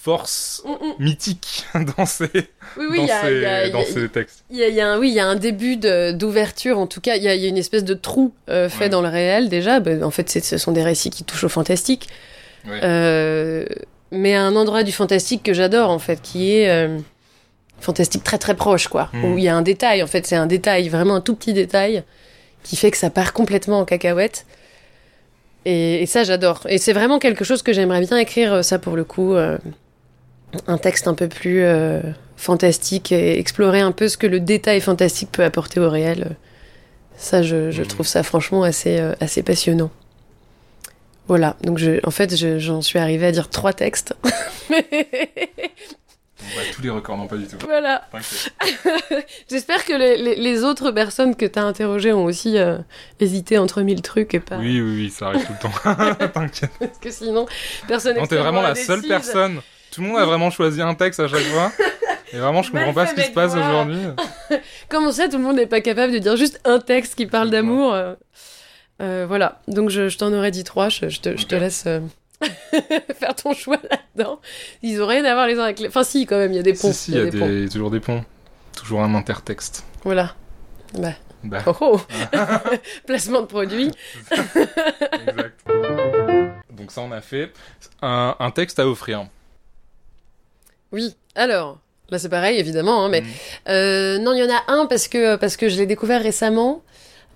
S2: force mm, mm. mythique dans ces, dans ces, textes.
S1: Il y a, un, oui, il y a un début d'ouverture, en tout cas, il y a, une espèce de trou euh, fait dans le réel déjà. Ben, en fait, ce sont des récits qui touchent au fantastique. Euh, mais à un endroit du fantastique que j'adore, en fait, qui est euh, fantastique très très proche, quoi. Mm. Où il y a un détail, en fait, c'est un détail, vraiment un tout petit détail, qui fait que ça part complètement en cacahuète. Et, et ça, j'adore. Et c'est vraiment quelque chose que j'aimerais bien écrire, ça, pour le coup un texte un peu plus euh, fantastique et explorer un peu ce que le détail fantastique peut apporter au réel. Ça, je, je mmh. trouve ça franchement assez, euh, assez passionnant. Voilà, donc je, en fait, j'en suis arrivée à dire trois textes.
S2: Tous les records, non pas du tout.
S1: Voilà. J'espère que les, les, autres personnes que tu as interrogées ont aussi euh, hésité entre mille trucs et pas.
S2: Oui, oui, oui, ça arrive tout le temps. T'inquiète.
S1: Parce que sinon, personne
S2: Non, t'es vraiment la seule personne tout le monde a vraiment choisi un texte à chaque fois. Et vraiment, je comprends pas ce qui se passe aujourd'hui.
S1: Comment ça, tout le monde n'est pas capable de dire juste un texte qui parle d'amour euh, euh, Voilà. Donc, je, t'en aurais dit trois. Je, te, laisse euh, faire ton choix là-dedans. Ils ont rien à voir les uns avec les. Enfin, si, quand même, il y a des ponts.
S2: Si, si, il y a, des toujours des ponts. Toujours un intertexte.
S1: Voilà. Bah. bah. Oh, oh. Placement de produit.
S2: exact. Donc, ça, on a fait. un texte à offrir.
S1: Oui, alors, là c'est pareil évidemment, hein, mais mm. euh, non, il y en a un parce que, parce que je l'ai découvert récemment,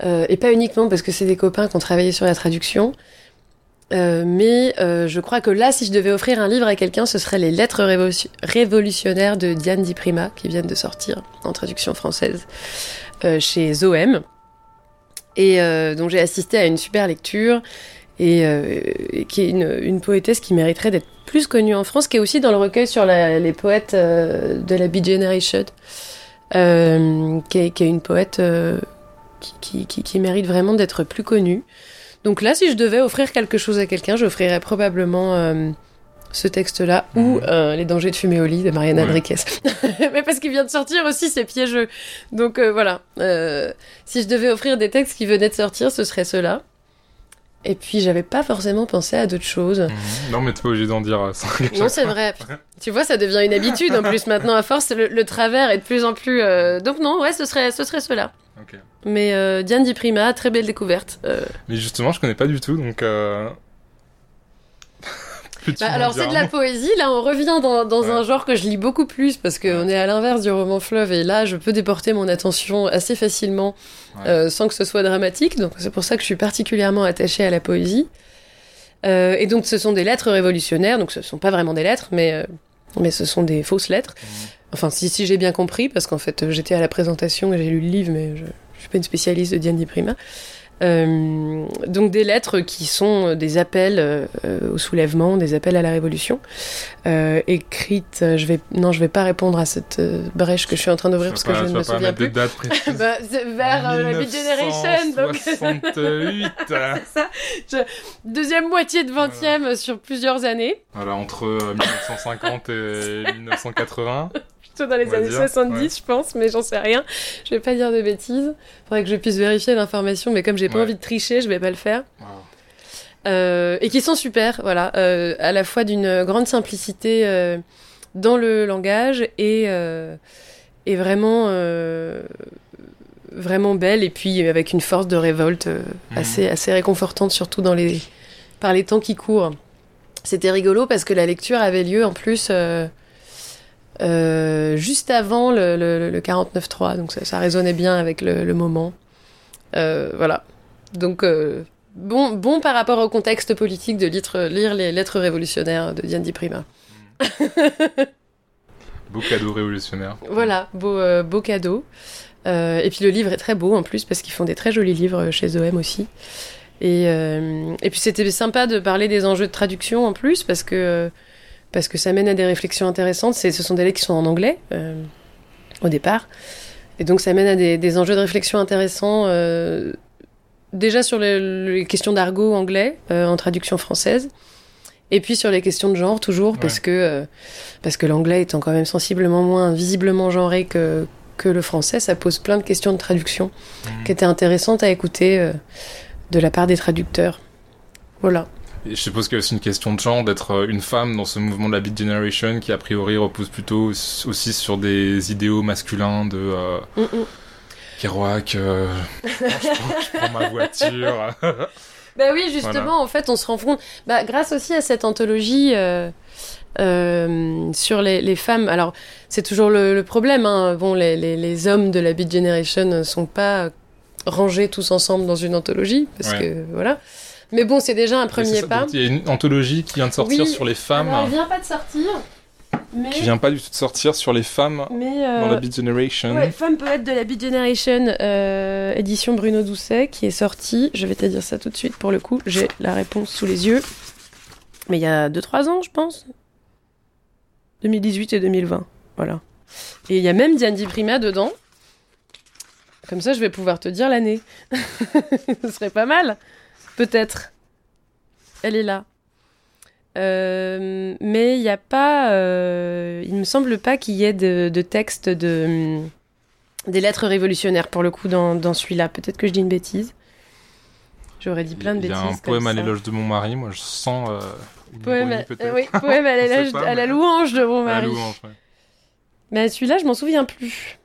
S1: euh, et pas uniquement parce que c'est des copains qui ont travaillé sur la traduction, euh, mais je crois que là, si je devais offrir un livre à quelqu'un, ce serait Les Lettres révolutionnaires de Diane Di Prima, qui viennent de sortir en traduction française chez Zoem, et dont j'ai assisté à une super lecture et, euh, qui est une, poétesse qui mériterait d'être plus connue en France, qui est aussi dans le recueil sur les poètes euh, de la Beat Generation, euh, qui, est, une poète euh, qui, qui, qui, mérite vraiment d'être plus connue. Donc là, si je devais offrir quelque chose à quelqu'un, j'offrirais probablement euh, ce texte-là ou mhm. Les dangers de fumer au lit de Mariana Enriquez. Mais parce qu'il vient de sortir aussi, c'est piégeux. Donc voilà. si je devais offrir des textes qui venaient de sortir, ce serait ceux-là. Et puis j'avais pas forcément pensé à d'autres choses. Mhm.
S2: Non, mais t'es pas obligé d'en dire ça.
S1: non, c'est vrai. tu vois, ça devient une habitude en plus maintenant. À force, le, travers est de plus en plus. Euh, donc non, ouais, ce serait, ce serait cela. Mais euh, Diane Di Prima, très belle découverte. Euh.
S2: Mais justement, je connais pas du tout, donc.
S1: Bah, alors c'est de la poésie, là on revient dans, dans un genre que je lis beaucoup plus parce qu'on est à l'inverse du roman fleuve et là je peux déporter mon attention assez facilement euh, sans que ce soit dramatique, donc c'est pour ça que je suis particulièrement attachée à la poésie. Euh, et donc ce sont des lettres révolutionnaires, donc ce ne sont pas vraiment des lettres, mais, euh, mais ce sont des fausses lettres. Mmh. Enfin si, si j'ai bien compris, parce qu'en fait j'étais à la présentation et j'ai lu le livre, mais je ne suis pas une spécialiste de Diane Di Prima. Euh, donc des lettres qui sont des appels euh, au soulèvement, des appels à la révolution, euh, écrites. Je vais non, je vais pas répondre à cette brèche que je suis en train d'ouvrir parce que je ne me souviens plus.
S2: des.
S1: Bah, vers la Beat Generation, donc
S2: 68.
S1: c'est ça. Je- Deuxième moitié de 20e sur plusieurs années,
S2: voilà, entre euh, 1950 et 1980.
S1: Plutôt dans les
S2: On
S1: années
S2: dire,
S1: 70,
S2: ouais.
S1: je pense, mais j'en sais rien. Je vais pas dire de bêtises. Faudrait que je puisse vérifier l'information, mais comme j'ai pas
S2: Ouais.
S1: envie de tricher, je vais pas le faire.
S2: Wow.
S1: Euh, et qui sont super, voilà, euh, à la fois d'une grande simplicité euh, dans le langage et, et vraiment, vraiment belle, et puis avec une force de révolte
S2: Mhm.
S1: assez, assez réconfortante, surtout dans les, par les temps qui courent. C'était rigolo parce que la lecture avait lieu en plus euh, juste avant le, le, le 49.3, donc ça, ça résonnait bien avec le, le moment. Euh, voilà. Donc, euh, bon, bon par rapport au contexte politique de lire, lire les lettres révolutionnaires de Diane Di Prima.
S2: Beau cadeau révolutionnaire.
S1: Voilà, beau, beau cadeau. Et puis le livre est très beau en plus parce qu'ils font des très jolis livres chez OM aussi. Et, et puis c'était sympa de parler des enjeux de traduction en plus parce que, parce que ça mène à des réflexions intéressantes. C'est- Ce sont des lettres qui sont en anglais euh, au départ. Et donc ça mène à des, des enjeux de réflexion intéressants. euh, déjà sur les, les questions d'argot anglais euh, en traduction française. Et puis sur les questions de genre toujours parce que euh, parce que l'anglais étant quand même sensiblement moins visiblement genré que que le français, ça pose plein de questions de traduction
S2: Mhm.
S1: qui étaient intéressantes à écouter euh, de la part des traducteurs. Voilà.
S2: Et je suppose qu'il y a aussi une question de genre d'être euh, une femme dans ce mouvement de la Beat Generation qui a priori repose plutôt aussi sur des idéaux masculins de euh,
S1: Mm, mm.
S2: Kerouac, euh, je, prends, je prends ma voiture.
S1: Bah oui, justement,
S2: Voilà.
S1: en fait, on se rend compte, bah, grâce aussi à cette anthologie euh, euh, sur les, les femmes. Alors, c'est toujours le, le problème. Hein. Bon, les, les, les hommes de la Beat Generation ne sont pas rangés tous ensemble dans une anthologie, parce
S2: Ouais.
S1: que voilà. Mais bon, c'est déjà un premier
S2: ça,
S1: pas.
S2: Il y a une anthologie qui vient de sortir
S1: Oui,
S2: sur les femmes,
S1: Alors, elle vient pas de sortir, mais
S2: qui vient pas du tout de sortir sur les femmes
S1: mais euh,
S2: dans la Beat Generation.
S1: Ouais, Femme poète de la Beat Generation, euh, édition Bruno Doucet, qui est sortie. Je vais te dire ça tout de suite pour le coup. J'ai la réponse sous les yeux. Mais il y a 2-3 ans, je pense. 2018 et 2020. Voilà. Et il y a même Diane Di Prima dedans. Comme ça, je vais pouvoir te dire l'année. Ce serait pas mal. Peut-être. Elle est là. Euh, mais il n'y a pas. euh, il me semble pas qu'il y ait de, de texte de. des lettres révolutionnaires pour le coup dans, dans celui-là. Peut-être que je dis une bêtise. J'aurais dit plein de
S2: Il y
S1: bêtises.
S2: a un poème à l'éloge de mon mari, moi je sens euh, une
S1: Poème, à- euh, oui, poème à,
S2: On sait
S1: l'éloge- à la louange de mon
S2: À la
S1: mari.
S2: louange, ouais.
S1: Mais celui-là, je m'en souviens plus.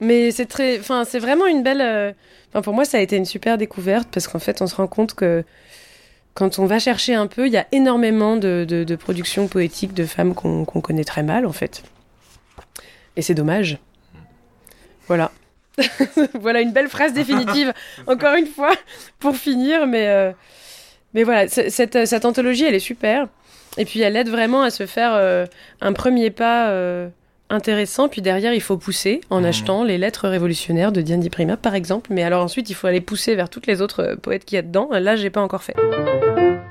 S1: Mais c'est très, enfin, c'est vraiment une belle. Enfin, pour moi, ça a été une super découverte parce qu'en fait, on se rend compte que quand on va chercher un peu, il y a énormément de, de, de productions poétiques de femmes qu'on connaît très mal, en fait. Et c'est dommage. Voilà. voilà une belle phrase définitive, encore une fois, pour finir. Mais, euh, mais voilà, cette anthologie, elle est super. Et puis, elle aide vraiment à se faire euh, un premier pas euh, intéressant. Puis derrière, il faut pousser en
S2: Mhm.
S1: achetant les lettres révolutionnaires de Diane Di Prima, par exemple. Mais alors ensuite, il faut aller pousser vers toutes les autres euh, poètes qu'il y a dedans. Là, j'ai pas encore fait.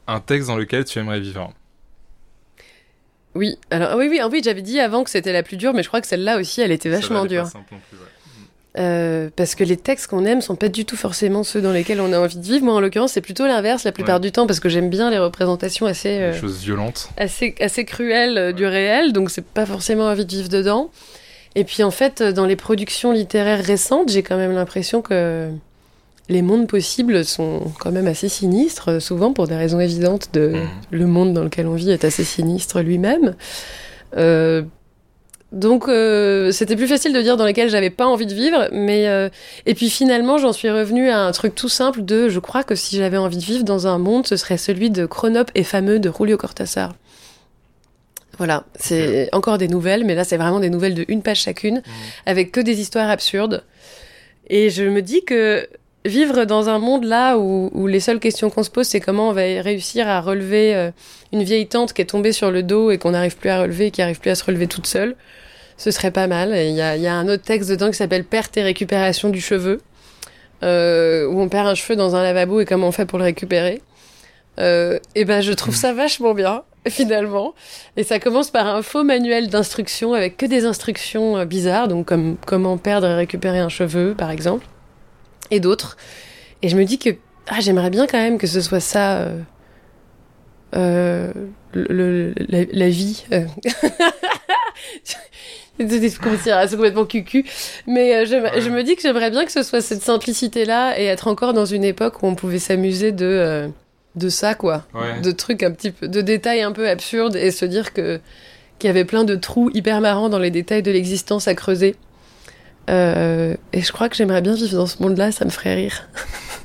S2: Un texte dans lequel tu aimerais vivre.
S1: Oui, alors oui, oui, oui, j'avais dit avant que c'était la plus dure, mais je crois que celle-là aussi, elle était vachement
S2: pas
S1: dure.
S2: simple non plus, ouais.
S1: Euh, parce que les textes qu'on aime sont pas du tout forcément ceux dans lesquels on a envie de vivre. Moi, en l'occurrence, c'est plutôt l'inverse la plupart
S2: Ouais.
S1: du temps, parce que j'aime bien les représentations assez, euh,
S2: choses violentes.
S1: assez, assez cruelles euh, du réel, donc c'est pas forcément envie de vivre dedans. Et puis en fait, euh, dans les productions littéraires récentes, j'ai quand même l'impression que les mondes possibles sont quand même assez sinistres, euh, souvent pour des raisons évidentes de
S2: Mhm.
S1: le monde dans lequel on vit est assez sinistre lui-même. Donc euh, c'était plus facile de dire dans lesquels j'avais pas envie de vivre, mais euh, et puis finalement j'en suis revenue à un truc tout simple de je crois que si j'avais envie de vivre dans un monde, ce serait celui de Chronope et fameux de Julio Cortázar. Voilà, c'est encore des nouvelles, mais là c'est vraiment des nouvelles de une page chacune, avec que des histoires absurdes. Et je me dis que vivre dans un monde là où, où les seules questions qu'on se pose, c'est comment on va réussir à relever euh, une vieille tante qui est tombée sur le dos et qu'on n'arrive plus à relever, qui n'arrive plus à se relever toute seule, ce serait pas mal. Il y a, y a un autre texte dedans qui s'appelle Perte et récupération du cheveu. euh, où on perd un cheveu dans un lavabo et comment on fait pour le récupérer. Euh, et ben je trouve ça vachement bien finalement. Et ça commence par un faux manuel d'instruction avec que des instructions euh, bizarres, donc comme comment perdre et récupérer un cheveu par exemple, et d'autres. Et je me dis que ah j'aimerais bien quand même que ce soit ça. Euh, euh, le, la, la, vie. Euh. c'est complètement cucu. Mais je, je, me dis que j'aimerais bien que ce soit cette simplicité-là et être encore dans une époque où on pouvait s'amuser de, de ça, quoi.
S2: Ouais.
S1: De trucs un petit peu, de détails un peu absurdes et se dire que qu'il y avait plein de trous hyper marrants dans les détails de l'existence à creuser. Euh, et je crois que j'aimerais bien vivre dans ce monde-là, ça me ferait rire.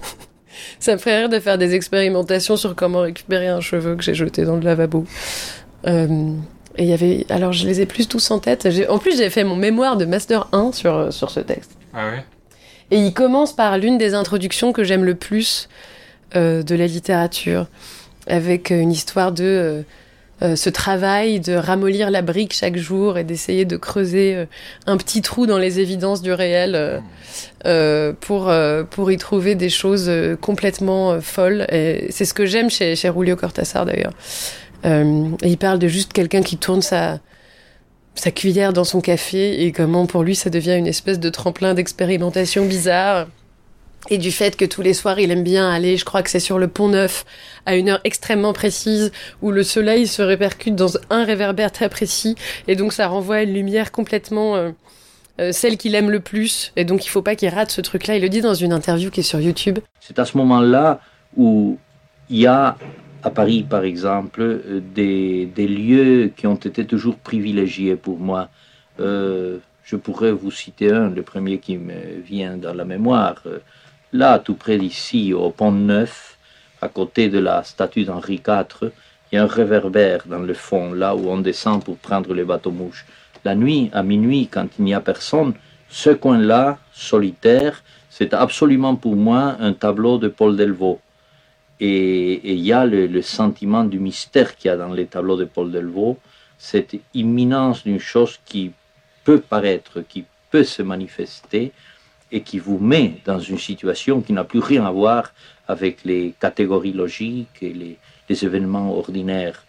S1: ça me ferait rire de faire des expérimentations sur comment récupérer un cheveu que j'ai jeté dans le lavabo. Euh, et il y avait. Alors, je les ai plus tous en tête. En plus, j'ai fait mon mémoire de Master 1 sur, sur ce texte.
S2: Ah ouais?
S1: Et il commence par l'une des introductions que j'aime le plus euh, de la littérature, avec une histoire de. Euh, ce travail de ramollir la brique chaque jour et d'essayer de creuser euh, un petit trou dans les évidences du réel euh, euh pour pour y trouver des choses complètement folles. C'est ce que j'aime chez chez Julio Cortázar d'ailleurs. il parle de juste quelqu'un qui tourne sa sa cuillère dans son café et comment pour lui ça devient une espèce de tremplin d'expérimentation bizarre et du fait que tous les soirs il aime bien aller, je crois que c'est sur le pont neuf, à une heure extrêmement précise, où le soleil se répercute dans un réverbère très précis, et donc ça renvoie à une lumière complètement euh, euh, celle qu'il aime le plus, et donc il faut pas qu'il rate ce truc-là. Il le dit dans une interview qui est sur YouTube.
S5: C'est à ce moment-là où il y a à Paris, par exemple, des, des, lieux qui ont été toujours privilégiés pour moi. Euh, je pourrais vous citer un, le premier qui me vient dans la mémoire. Là, tout près d'ici, au pont Neuf, à côté de la statue d'Henri IV, il y a un réverbère dans le fond, là où on descend pour prendre les bateaux-mouches. La nuit, à minuit, quand il n'y a personne, ce coin-là, solitaire, c'est absolument pour moi un tableau de Paul Delvaux. Et il y a le, le sentiment du mystère qu'il y a dans les tableaux de Paul Delvaux, cette imminence d'une chose qui peut paraître, qui peut se manifester, et qui vous met dans une situation qui n'a plus rien à voir avec les catégories logiques et les, les événements ordinaires.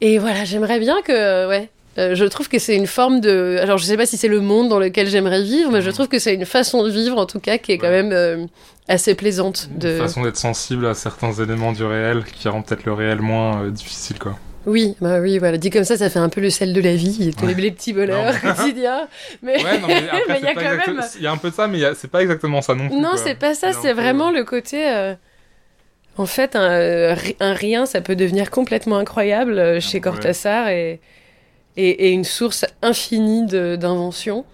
S1: Et voilà, j'aimerais bien que, ouais, euh, je trouve que c'est une forme de. Alors, je sais pas si c'est le monde dans lequel j'aimerais vivre, mais je trouve que c'est une façon de vivre, en tout cas, qui est quand même euh, assez plaisante. De...
S2: Une façon d'être sensible à certains éléments du réel qui rend peut-être le réel moins euh, difficile, quoi.
S1: Oui, bah oui, voilà. Dit comme ça, ça fait un peu le sel de la vie, tous ouais. les petits bonheurs quotidiens. Mais
S2: ouais, non, mais après, il y a quand exact... même. Il y a un peu de ça, mais c'est pas exactement ça non plus.
S1: Non, c'est pas ça. C'est vraiment peu... le côté. Euh... En fait, un, un, rien, ça peut devenir complètement incroyable euh, chez Cortázar et, et, et, une source infinie d'inventions.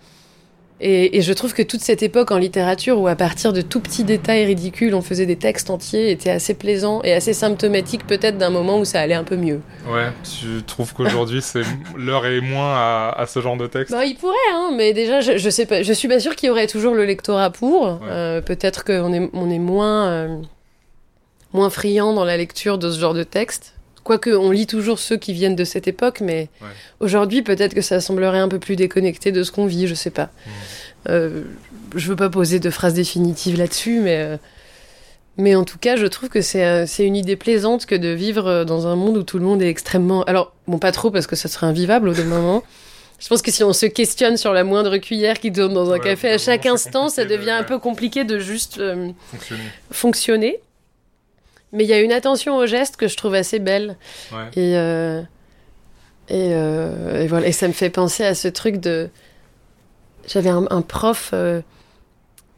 S1: Et, et, je trouve que toute cette époque en littérature, où à partir de tout petits détails ridicules, on faisait des textes entiers, était assez plaisant et assez symptomatique peut-être d'un moment où ça allait un peu mieux.
S2: Ouais, tu trouves qu'aujourd'hui, c'est l'heure est moins à, à, ce genre de texte?
S1: Bah, Il pourrait, hein, mais déjà, je, je sais pas, je suis pas sûre qu'il y aurait toujours le lectorat pour. Ouais. Euh, peut-être qu'on est, on est moins, euh, moins friand dans la lecture de ce genre de texte. Quoique, on lit toujours ceux qui viennent de cette époque, mais
S2: ouais.
S1: aujourd'hui, peut-être que ça semblerait un peu plus déconnecté de ce qu'on vit, je sais pas.
S2: Mmh.
S1: Euh, je veux pas poser de phrase définitive là-dessus, mais, euh, mais en tout cas, je trouve que c'est euh, une idée plaisante que de vivre dans un monde où tout le monde est extrêmement. Alors, bon, pas trop, parce que ça serait invivable au bout d'un moment. Je pense que si on se questionne sur la moindre cuillère qui tourne dans un
S2: Ouais,
S1: café à chaque instant, ça
S2: de-
S1: devient un peu compliqué de juste euh,
S2: Fonctionner.
S1: fonctionner. Mais il y a une attention au geste que je trouve assez belle.
S2: Ouais.
S1: Et, euh, et, euh, et voilà. Et ça me fait penser à ce truc de. J'avais un, un prof euh,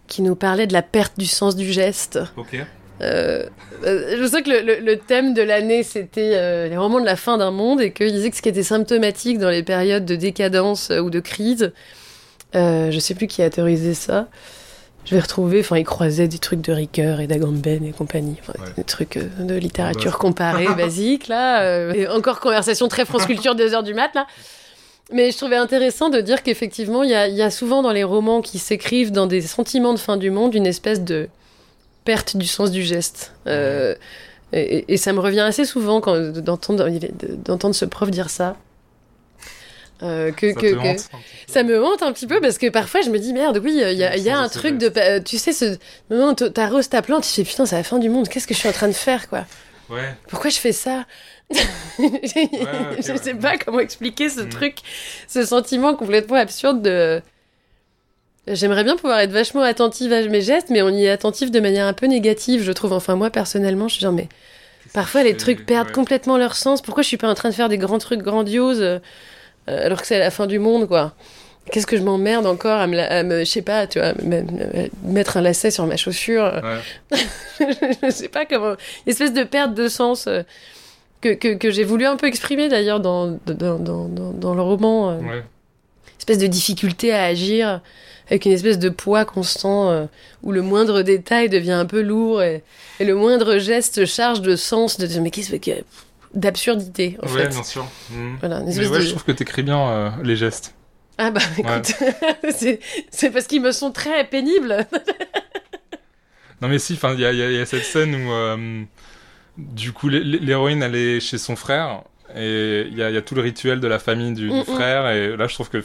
S1: qui nous parlait de la perte du sens du geste.
S2: Ok.
S1: Je sais que le, le- le thème de l'année c'était les romans de la fin d'un monde et qu'il disait que ce qui était symptomatique dans les périodes de décadence ou de crise, je sais plus qui a théorisé ça. Je vais retrouver, enfin, il croisait des trucs de Ricoeur et d'Agamben et compagnie,
S2: Ouais.
S1: des trucs euh, de littérature
S2: bah,
S1: comparée, basique, là. euh, et encore conversation très France Culture, deux heures du mat, là. Mais je trouvais intéressant de dire qu'effectivement, il y a, il y a souvent dans les romans qui s'écrivent dans des sentiments de fin du monde une espèce de perte du sens du geste. Euh, et, et- ça me revient assez souvent d'entendre ce prof dire ça. Euh, que,
S2: Ça
S1: que, que- ça me hante un petit peu parce que parfois je me dis merde, oui, il y a, y a un truc de. Tu sais, ce moment où t'arroses ta plante, tu te dis putain, c'est la fin du monde, qu'est-ce que je suis en train de faire, quoi?
S2: Ouais.
S1: Pourquoi je fais ça?
S2: Ok,
S1: Je sais
S2: ouais.
S1: pas comment expliquer ce
S2: Mm.
S1: truc, ce sentiment complètement absurde de. J'aimerais bien pouvoir être vachement attentive à mes gestes, mais on y est attentif de manière un peu négative, je trouve. Enfin, moi, personnellement, je suis genre, mais parfois les trucs perdent
S2: Ouais.
S1: complètement leur sens. Pourquoi je suis pas en train de faire des grands trucs grandioses euh, alors que c'est la fin du monde, quoi Qu'est-ce que je m'emmerde encore à me, à me- je sais pas, tu vois, me- me- mettre un lacet sur ma chaussure
S2: Ouais.
S1: je sais pas comment. Une espèce de perte de sens euh, que, que, que j'ai voulu un peu exprimer d'ailleurs dans, dans, dans, dans, dans le roman. euh,
S2: Ouais.
S1: espèce de difficulté à agir avec une espèce de poids constant euh, où le moindre détail devient un peu lourd et, et le moindre geste charge de sens, de dire mais qu'est-ce que. D'absurdité en
S2: Ouais,
S1: fait.
S2: bien sûr. Mhm.
S1: Voilà,
S2: Mais ouais,
S1: de-
S2: je trouve que t'écris bien euh, les gestes.
S1: Ah bah écoute, c'est- c'est parce qu'ils me sont très pénibles.
S2: Non mais si, enfin, il y a, y y cette scène où, euh, du coup, l'hé- l'héroïne, elle est chez son frère, et il y a, il y a tout le rituel de la famille du, du
S1: Mm, mm.
S2: frère, et là, je trouve que,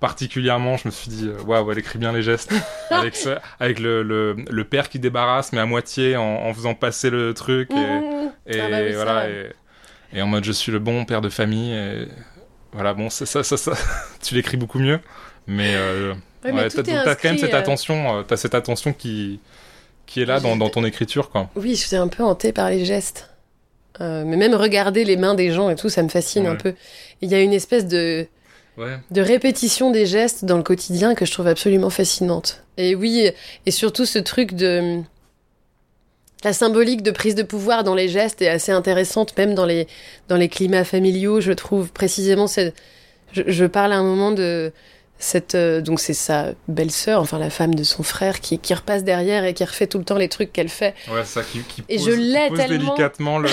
S2: particulièrement, je me suis dit, euh, waouh, elle écrit bien les gestes, avec, ce- avec le, le, le père qui débarrasse, mais à moitié, en, en faisant passer le truc, et,
S1: Mmh.
S2: et
S1: Ah bah oui,
S2: voilà, et, et en mode, je suis le bon père de famille, et voilà, bon, ça, ça, ça, ça tu l'écris beaucoup mieux, mais, euh,
S1: Ouais,
S2: ouais, t'as t'as quand même cette
S1: euh,
S2: attention, euh, t'as cette attention qui, qui est là dans, dans ton écriture, quoi.
S1: Oui, je suis un peu hantée par les gestes. Euh, mais même regarder les mains des gens et tout, ça me fascine un peu. Il y a une espèce de,
S2: Ouais.
S1: de répétition des gestes dans le quotidien que je trouve absolument fascinante. Et oui, et surtout ce truc de... La symbolique de prise de pouvoir dans les gestes est assez intéressante, même dans les, dans les climats familiaux, je trouve. Précisément, c'est- je, je parle à un moment de cette... euh, donc c'est sa belle-sœur, enfin la femme de son frère, qui, qui repasse derrière et qui refait tout le temps les trucs qu'elle fait.
S2: Ouais, ça qui, qui
S1: Et
S2: pose,
S1: je
S2: qui pose
S1: tellement.
S2: délicatement le,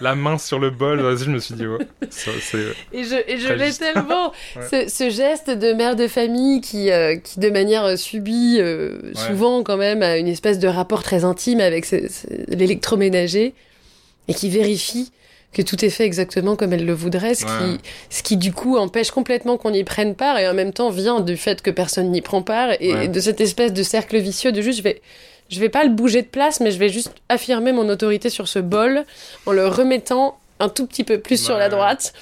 S2: la main sur le bol. Vas-y, je me suis dit, ouais. ça, c'est...
S1: Et je, et je l'ai tellement.
S2: Ouais.
S1: ce, ce geste de mère de famille qui, euh, qui de manière euh, subie, euh, souvent quand même, a une espèce de rapport très intime avec l'électroménager et qui vérifie que tout est fait exactement comme elle le voudrait, ce,
S2: Ouais.
S1: qui, ce qui du coup empêche complètement qu'on y prenne part et en même temps vient du fait que personne n'y prend part et,
S2: Ouais.
S1: et de cette espèce de cercle vicieux de juste je vais je vais pas le bouger de place mais je vais juste affirmer mon autorité sur ce bol en le remettant un tout petit peu plus sur la droite.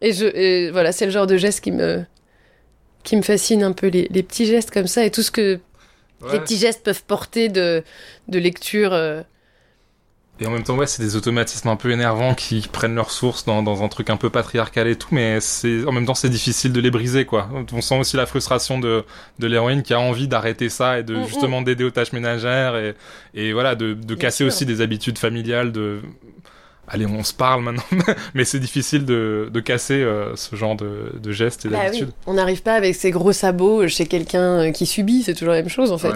S1: Et je et voilà c'est le genre de geste qui me qui me fascine un peu les, les petits gestes comme ça et tout ce que les petits gestes peuvent porter de de lecture euh,
S2: Et en même temps, ouais, c'est des automatismes un peu énervants qui prennent leur source dans, dans un truc un peu patriarcal et tout, mais c'est en même temps, c'est difficile de les briser, quoi. On sent aussi la frustration de, de l'héroïne qui a envie d'arrêter ça et de
S1: Mm,
S2: justement d'aider aux tâches ménagères et, et voilà, de, de casser
S1: sûr.
S2: aussi des habitudes familiales de... Allez, on se parle maintenant, mais c'est difficile de, de casser euh, ce genre de, de gestes et
S1: Bah oui.
S2: d'habitudes.
S1: On n'arrive pas avec ses gros sabots chez quelqu'un euh, qui subit, c'est toujours la même chose en fait.
S2: Ouais.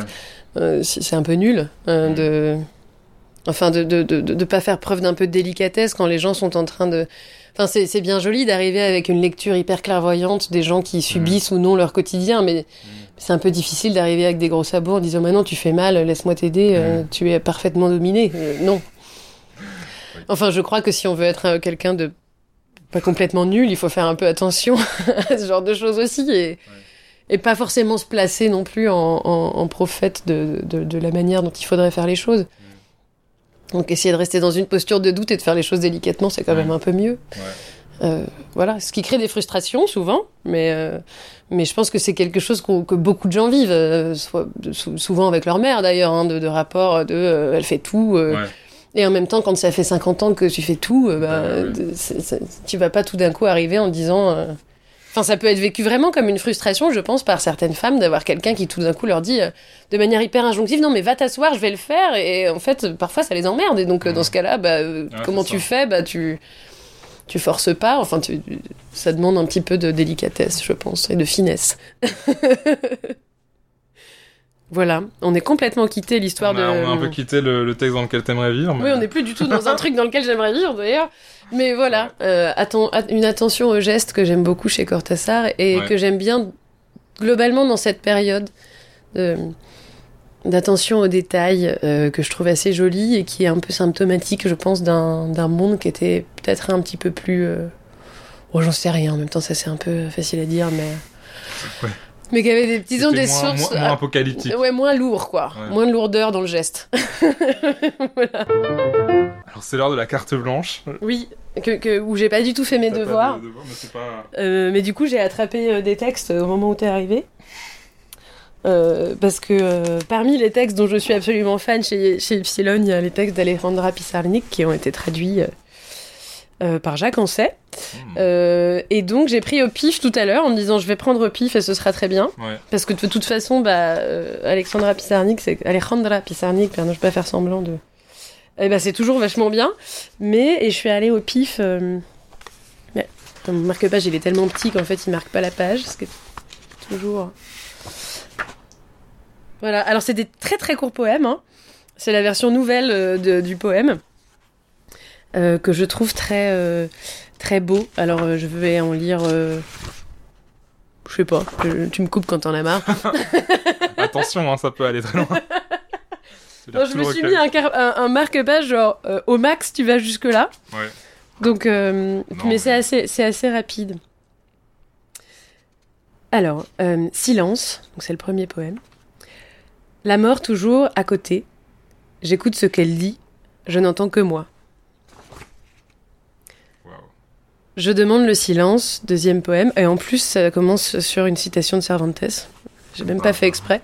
S1: Euh, c'est un peu nul euh,
S2: Mm.
S1: de. Enfin, de de, de, de, de pas faire preuve d'un peu de délicatesse quand les gens sont en train de. Enfin, c'est c'est bien joli d'arriver avec une lecture hyper clairvoyante des gens qui subissent ou non leur quotidien, mais c'est un peu difficile d'arriver avec des gros sabots en disant Maintenant, tu fais mal, laisse-moi t'aider, euh, tu es parfaitement dominé. Euh, non. Enfin, je crois que si on veut être euh, quelqu'un de pas complètement nul, il faut faire un peu attention à ce genre de choses aussi et, et pas forcément se placer non plus en, en- en prophète de, de- de la manière dont il faudrait faire les choses. Donc essayer de rester dans une posture de doute et de faire les choses délicatement, c'est quand même un peu mieux.
S2: Ouais.
S1: Euh, voilà, ce qui crée des frustrations souvent, mais, euh, mais je pense que c'est quelque chose que beaucoup de gens vivent, euh, soit, souvent avec leur mère d'ailleurs, hein, de, de rapport de euh, elle fait tout. euh,
S2: Ouais.
S1: et en même temps, quand ça fait 50 ans que tu fais tout, bah,
S2: Ouais, ouais.
S1: c'est- tu vas pas tout d'un coup arriver en disant. Euh, Enfin, ça peut être vécu vraiment comme une frustration, je pense, par certaines femmes d'avoir quelqu'un qui tout d'un coup leur dit euh, de manière hyper injonctive Non, mais va t'asseoir, je vais le faire. Et en fait, parfois, ça les emmerde. Et donc, euh, dans ce cas-là, bah, euh,
S2: Ouais,
S1: comment tu
S2: ça.
S1: fais? Bah, tu, tu forces pas. Enfin, tu, ça demande un petit peu de délicatesse, je pense, et de finesse. voilà, on est complètement quitté l'histoire de.
S2: on a un peu quitté le, le texte dans lequel t'aimerais vivre.
S1: Oui,
S2: mais-
S1: on n'est plus du tout dans un truc dans lequel j'aimerais vivre d'ailleurs. Mais voilà, euh, atten- une attention aux gestes que j'aime beaucoup chez Cortassar et
S2: Ouais.
S1: que j'aime bien globalement dans cette période de- d'attention aux détails euh, que je trouve assez jolie et qui est un peu symptomatique, je pense, d'un d'un monde qui était peut-être un petit peu plus euh, Oh, j'en sais rien. En même temps, ça c'est un peu facile à dire, mais.
S2: Ouais.
S1: Mais qu'il y avait des, disons, des
S2: moins,
S1: sources.
S2: moins- moins apocalyptique.
S1: Ouais, moins lourd, quoi.
S2: Ouais.
S1: Moins de lourdeur dans le geste. voilà.
S2: Alors c'est l'heure de la carte blanche.
S1: Oui, que, que, où j'ai pas du tout fait mes devoirs.
S2: de devoirs, mais c'est pas...
S1: Euh, mais du coup, j'ai attrapé euh, des textes au moment où t'es arrivé. Euh, parce que euh, parmi les textes dont je suis absolument fan chez, chez Epsilon, il y a les textes d'Alejandra Pissarnik qui ont été traduits euh, par Jacques Ancet.
S2: Hmm.
S1: Euh, et donc j'ai pris au pif tout à l'heure en me disant je vais prendre au pif et ce sera très bien.
S2: Ouais.
S1: Parce que de toute façon, bah, euh, Alexandra Pissarnik, c'est Alejandra Pissarnik, pardon, je vais pas faire semblant de. Eh ben, c'est toujours vachement bien. Mais, et je suis allée au pif. Mais, mon marque-page, il est tellement petit qu'en fait, il marque pas la page. Ce qui est toujours. Voilà, alors c'est des très très courts poèmes. hein. C'est la version nouvelle de- du poème. Euh, que je trouve très, euh, très beau. Alors, euh, je vais en lire. Je sais pas, tu me coupes quand t'en as marre.
S2: Attention, hein, ça peut aller très loin.
S1: Non, je me suis mis un, car- un, un marque-page, genre au max, tu vas jusque-là.
S2: Ouais.
S1: Donc,
S2: Non,
S1: mais
S2: mais-
S1: c'est assez, c'est assez rapide. Alors, euh, silence, donc c'est le premier poème. La mort toujours à côté. J'écoute ce qu'elle dit, je n'entends que moi.
S2: Waouh.
S1: Je demande le silence, deuxième poème, et en plus ça commence sur une citation de Cervantes. J'ai même pas fait exprès.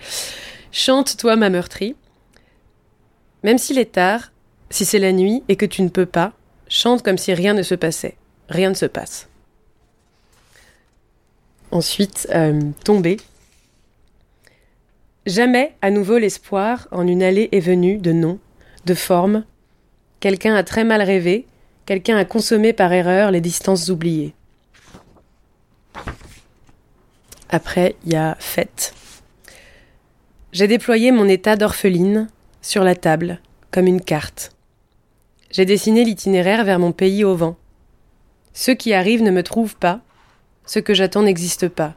S1: Chante, toi, ma meurtrie. Même s'il est tard, si c'est la nuit et que tu ne peux pas, chante comme si rien ne se passait. Rien ne se passe. Ensuite, euh, tomber. Jamais à nouveau l'espoir en une allée est venue de nom, de forme. Quelqu'un a très mal rêvé, quelqu'un a consommé par erreur les distances oubliées. Après, il y a fête. J'ai déployé mon état d'orpheline sur la table, comme une carte. J'ai dessiné l'itinéraire vers mon pays au vent. Ceux qui arrivent ne me trouvent pas, ce que j'attends n'existe pas.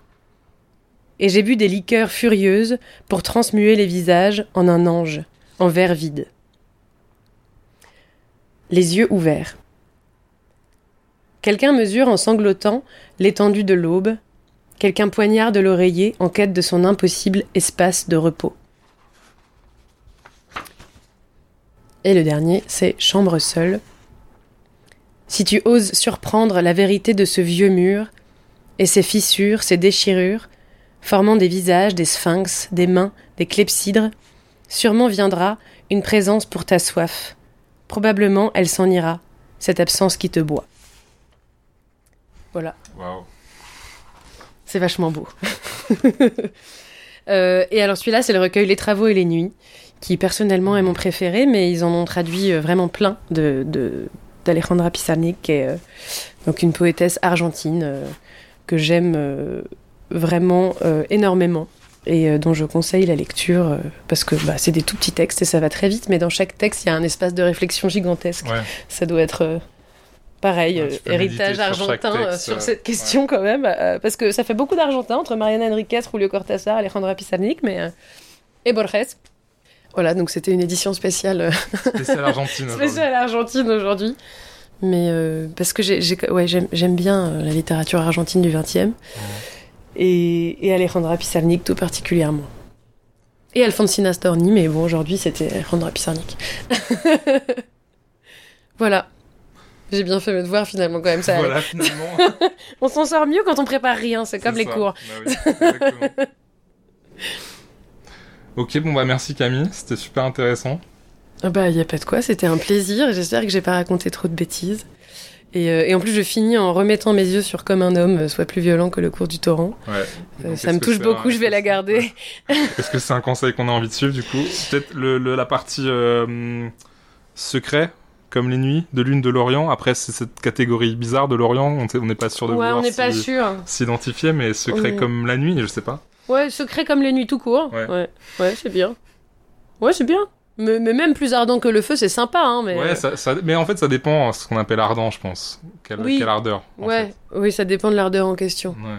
S1: Et j'ai bu des liqueurs furieuses pour transmuer les visages en un ange, en verre vide. Les yeux ouverts. Quelqu'un mesure en sanglotant l'étendue de l'aube, quelqu'un poignarde l'oreiller en quête de son impossible espace de repos. Et le dernier, c'est Chambre seule. Si tu oses surprendre la vérité de ce vieux mur, et ses fissures, ses déchirures, formant des visages, des sphinx, des mains, des clepsydres, sûrement viendra une présence pour ta soif. Probablement elle s'en ira, cette absence qui te boit. Voilà.
S2: Waouh.
S1: C'est vachement beau. Euh, et alors celui-là, c'est le recueil Les Travaux et les Nuits, qui personnellement est mon préféré, mais ils en ont traduit euh, vraiment plein de de- d'Alejandra Pizarnik, qui est euh, donc une poétesse argentine euh, que j'aime vraiment énormément et dont je conseille la lecture parce que bah, c'est des tout petits textes et ça va très vite, mais dans chaque texte, il y a un espace de réflexion gigantesque.
S2: Ouais.
S1: Ça doit être pareil, euh, héritage argentin euh,
S2: texte,
S1: sur cette question quand même, euh, parce que ça fait beaucoup d'argentin entre Mariana Enriquez, Julio Cortázar, Alejandra Pizarnik, mais euh, et Borges. Voilà, donc c'était une édition spéciale, euh,
S2: Spécial Argentine.
S1: spéciale argentine aujourd'hui. Mais parce que j'ai, j'ai- ouais, j'aime, bien la littérature argentine du XXe et, et Alejandra Pizarnik tout particulièrement. Et Alfonsina Storni, mais bon, aujourd'hui c'était Alejandra Pizarnik. voilà. J'ai bien fait mes devoirs finalement quand même. Ça,
S2: Voilà, finalement.
S1: On s'en sort mieux quand on prépare rien, c'est comme les
S2: ça.
S1: cours.
S2: Bah oui, ok, bon bah merci Camille, c'était super intéressant.
S1: Ah bah, y a pas de quoi, c'était un plaisir. J'espère que j'ai pas raconté trop de bêtises. Et, euh, et en plus, je finis en remettant mes yeux sur Comme un homme euh, soit plus violent que le cours du torrent.
S2: Ouais.
S1: Euh, ça me touche beaucoup,
S2: un-
S1: je vais la garder.
S2: Est-ce que c'est un conseil qu'on a envie de suivre du coup? Peut-être le, le- la partie euh, secret, comme les nuits, de lune de l'Orient. Après, c'est cette catégorie bizarre de l'Orient, on n'est pas sûr de
S1: ouais, on pas sûr.
S2: s'identifier, mais secret comme la nuit, je sais pas.
S1: Ouais, secret comme les nuits tout court.
S2: Ouais.
S1: Ouais, ouais, c'est bien. Ouais, c'est bien. Mais, mais même plus ardent que le feu, c'est sympa, hein. Mais...
S2: Ouais, ça, ça- mais en fait, ça dépend ce qu'on appelle ardent, je pense. Quelle,
S1: Oui.
S2: quelle ardeur.
S1: Ouais, oui, ça dépend de l'ardeur en question.
S2: Ouais.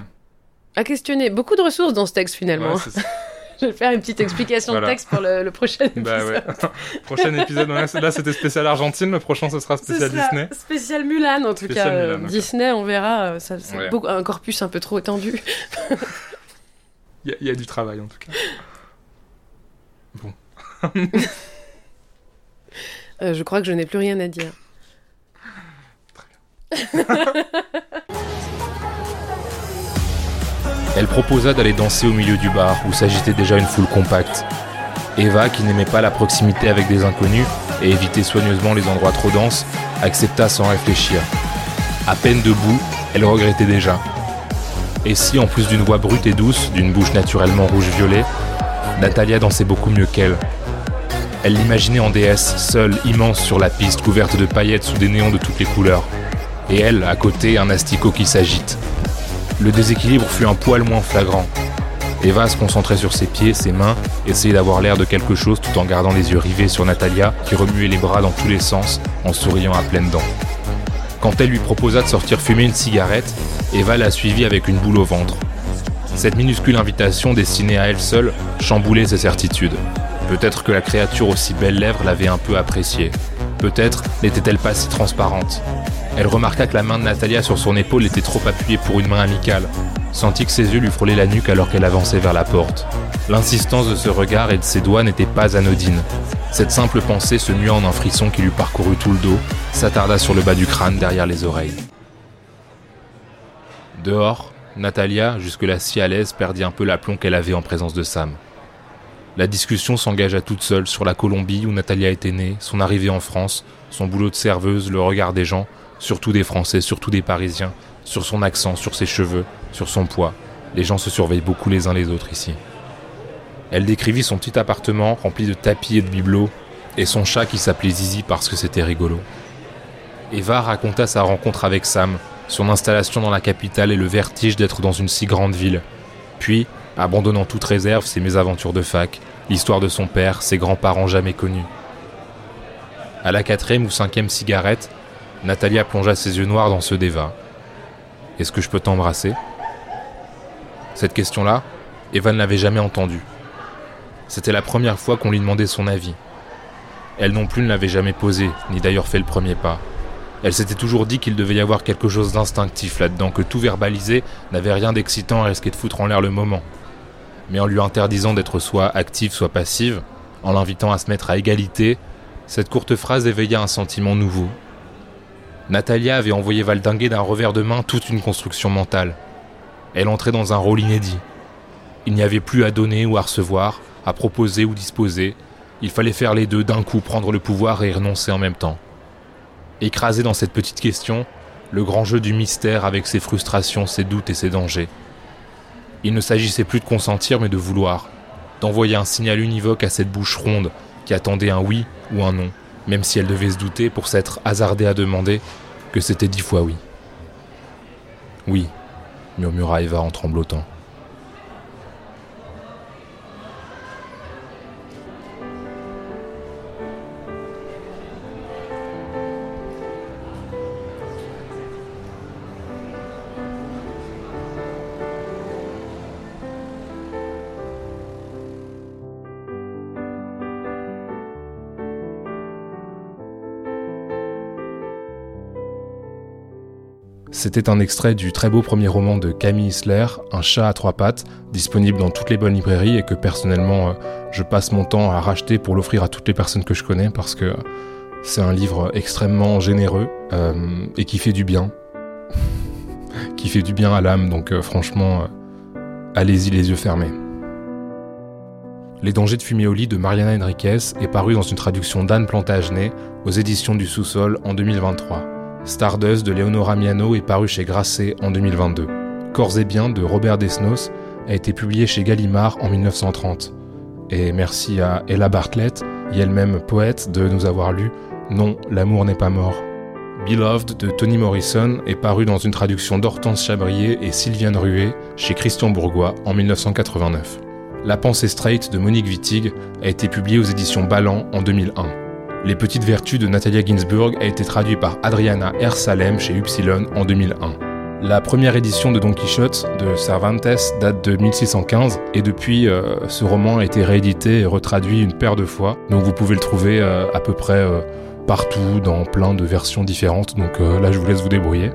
S1: À questionner. Beaucoup de ressources dans ce texte finalement.
S2: Ouais.
S1: je vais faire une petite explication
S2: Voilà.
S1: de texte pour le, le prochain épisode.
S2: Bah ouais. Prochain épisode, là c'était spécial Argentine, le prochain ce sera
S1: Ce
S2: spécial
S1: sera
S2: Disney.
S1: Spécial Mulan en tout
S2: Spécial
S1: cas. Euh,
S2: Mulan.
S1: Disney, on verra. euh, Ça, c'est
S2: Ouais.
S1: beaucoup- un corpus un peu trop étendu.
S2: Il y, a- il y a du travail en tout cas.
S1: Euh, je crois que je n'ai plus rien à dire.
S3: Elle proposa d'aller danser au milieu du bar où s'agitait déjà une foule compacte. Eva, qui n'aimait pas la proximité avec des inconnus et évitait soigneusement les endroits trop denses, accepta sans réfléchir. À peine debout, elle regrettait déjà. Et si, en plus d'une voix brute et douce, d'une bouche naturellement rouge-violet, Natalia dansait beaucoup mieux qu'elle. Elle l'imaginait en déesse, seule, immense sur la piste, couverte de paillettes sous des néons de toutes les couleurs. Et elle, à côté, un asticot qui s'agite. Le déséquilibre fut un poil moins flagrant. Eva se concentrait sur ses pieds, ses mains, essayait d'avoir l'air de quelque chose tout en gardant les yeux rivés sur Natalia, qui remuait les bras dans tous les sens, en souriant à pleines dents. Quand elle lui proposa de sortir fumer une cigarette, Eva la suivit avec une boule au ventre. Cette minuscule invitation destinée à elle seule chamboulait ses certitudes. Peut-être que la créature aux si belles lèvres l'avait un peu appréciée. Peut-être n'était-elle pas si transparente. Elle remarqua que la main de Natalia sur son épaule était trop appuyée pour une main amicale, sentit que ses yeux lui frôlaient la nuque alors qu'elle avançait vers la porte. L'insistance de ce regard et de ses doigts n'était pas anodine. Cette simple pensée se mua en un frisson qui lui parcourut tout le dos, s'attarda sur le bas du crâne derrière les oreilles. Dehors, Natalia, jusque-là si à l'aise, perdit un peu l'aplomb qu'elle avait en présence de Sam. La discussion s'engagea toute seule sur la Colombie où Natalia était née, son arrivée en France, son boulot de serveuse, le regard des gens, surtout des Français, surtout des Parisiens, sur son accent, sur ses cheveux, sur son poids. Les gens se surveillent beaucoup les uns les autres ici. Elle décrivit son petit appartement rempli de tapis et de bibelots, et son chat qui s'appelait Zizi parce que c'était rigolo. Eva raconta sa rencontre avec Sam, son installation dans la capitale et le vertige d'être dans une si grande ville. Puis, abandonnant toute réserve, ses mésaventures de fac, l'histoire de son père, ses grands-parents jamais connus. À la quatrième ou cinquième cigarette, Natalia plongea ses yeux noirs dans ceux d'Eva. Est-ce que je peux t'embrasser? Cette question-là, Eva ne l'avait jamais entendue. C'était la première fois qu'on lui demandait son avis. Elle non plus ne l'avait jamais posé, ni d'ailleurs fait le premier pas. Elle s'était toujours dit qu'il devait y avoir quelque chose d'instinctif là-dedans, que tout verbaliser n'avait rien d'excitant et risquait de foutre en l'air le moment. Mais en lui interdisant d'être soit active, soit passive, en l'invitant à se mettre à égalité, cette courte phrase éveilla un sentiment nouveau. Natalia avait envoyé valdinguer d'un revers de main toute une construction mentale. Elle entrait dans un rôle inédit. Il n'y avait plus à donner ou à recevoir, à proposer ou disposer. Il fallait faire les deux d'un coup, prendre le pouvoir et renoncer en même temps. Écrasé dans cette petite question, le grand jeu du mystère avec ses frustrations, ses doutes et ses dangers. Il ne s'agissait plus de consentir mais de vouloir, d'envoyer un signal univoque à cette bouche ronde qui attendait un oui ou un non, même si elle devait se douter pour s'être hasardée à demander que c'était dix fois oui. Oui, murmura Eva en tremblotant. C'était un extrait du très beau premier roman de Camille Isler, Un chat à trois pattes, disponible dans toutes les bonnes librairies et que personnellement euh, je passe mon temps à racheter pour l'offrir à toutes les personnes que je connais parce que c'est un livre extrêmement généreux euh, et qui fait du bien. qui fait du bien à l'âme, donc euh, franchement, euh, allez-y les yeux fermés. Les dangers de fumer au lit de Mariana Enriquez est paru dans une traduction d'Anne Plantagenet aux éditions du Sous-sol en 2023. Stardust de Leonora Miano est paru chez Grasset en 2022. Corps et biens de Robert Desnos a été publié chez Gallimard en 1930. Et merci à Ella Bartlett, et elle-même poète, de nous avoir lu Non, l'amour n'est pas mort. Beloved de Toni Morrison est paru dans une traduction d'Hortense Chabrier et Sylviane Ruet chez Christian Bourgois en 1989. La pensée straight de Monique Wittig a été publiée aux éditions Ballant en 2001. Les petites vertus de Natalia Ginsburg a été traduit par Adriana R. Salem chez Upsilon en 2001. La première édition de Don Quichotte de Cervantes date de 1615 et depuis euh, ce roman a été réédité et retraduit une paire de fois. Donc vous pouvez le trouver euh, à peu près euh, partout dans plein de versions différentes. Donc là je vous laisse vous débrouiller.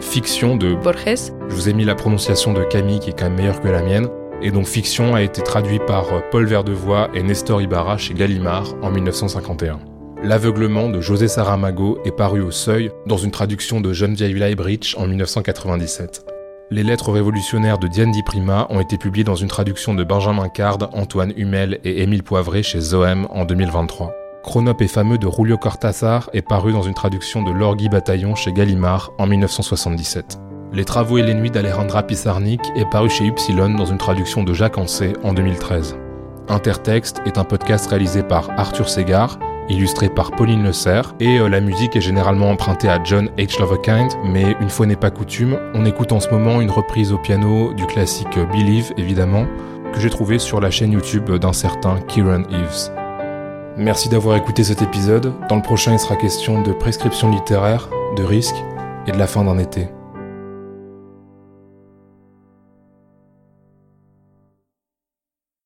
S3: Fiction de
S1: Borges.
S3: Je vous ai mis la prononciation de Camille qui est quand même meilleure que la mienne. Et donc Fiction a été traduit par Paul Verdevoix et Nestor Ibarra chez Gallimard en 1951. L'aveuglement de José Saramago est paru au Seuil dans une traduction de Geneviève Leibridge en 1997. Les lettres révolutionnaires de Diane Di Prima ont été publiées dans une traduction de Benjamin Card, Antoine Humel et Émile Poivré chez Zoem en 2023. Chronop est fameux de Julio Cortázar est paru dans une traduction de Lorgui Bataillon chez Gallimard en 1977. Les travaux et les nuits d'Alejandra Pissarnik est paru chez Upsilon dans une traduction de Jacques Ancet en 2013. Intertexte est un podcast réalisé par Arthur Segar illustré par Pauline Le Serre, et euh, la musique est généralement empruntée à John H. Loverkind, mais une fois n'est pas coutume, on écoute en ce moment une reprise au piano du classique Believe, évidemment, que j'ai trouvé sur la chaîne YouTube d'un certain Kieran Eves. Merci d'avoir écouté cet épisode. Dans le prochain, il sera question de prescription littéraire, de risque et de la fin d'un été.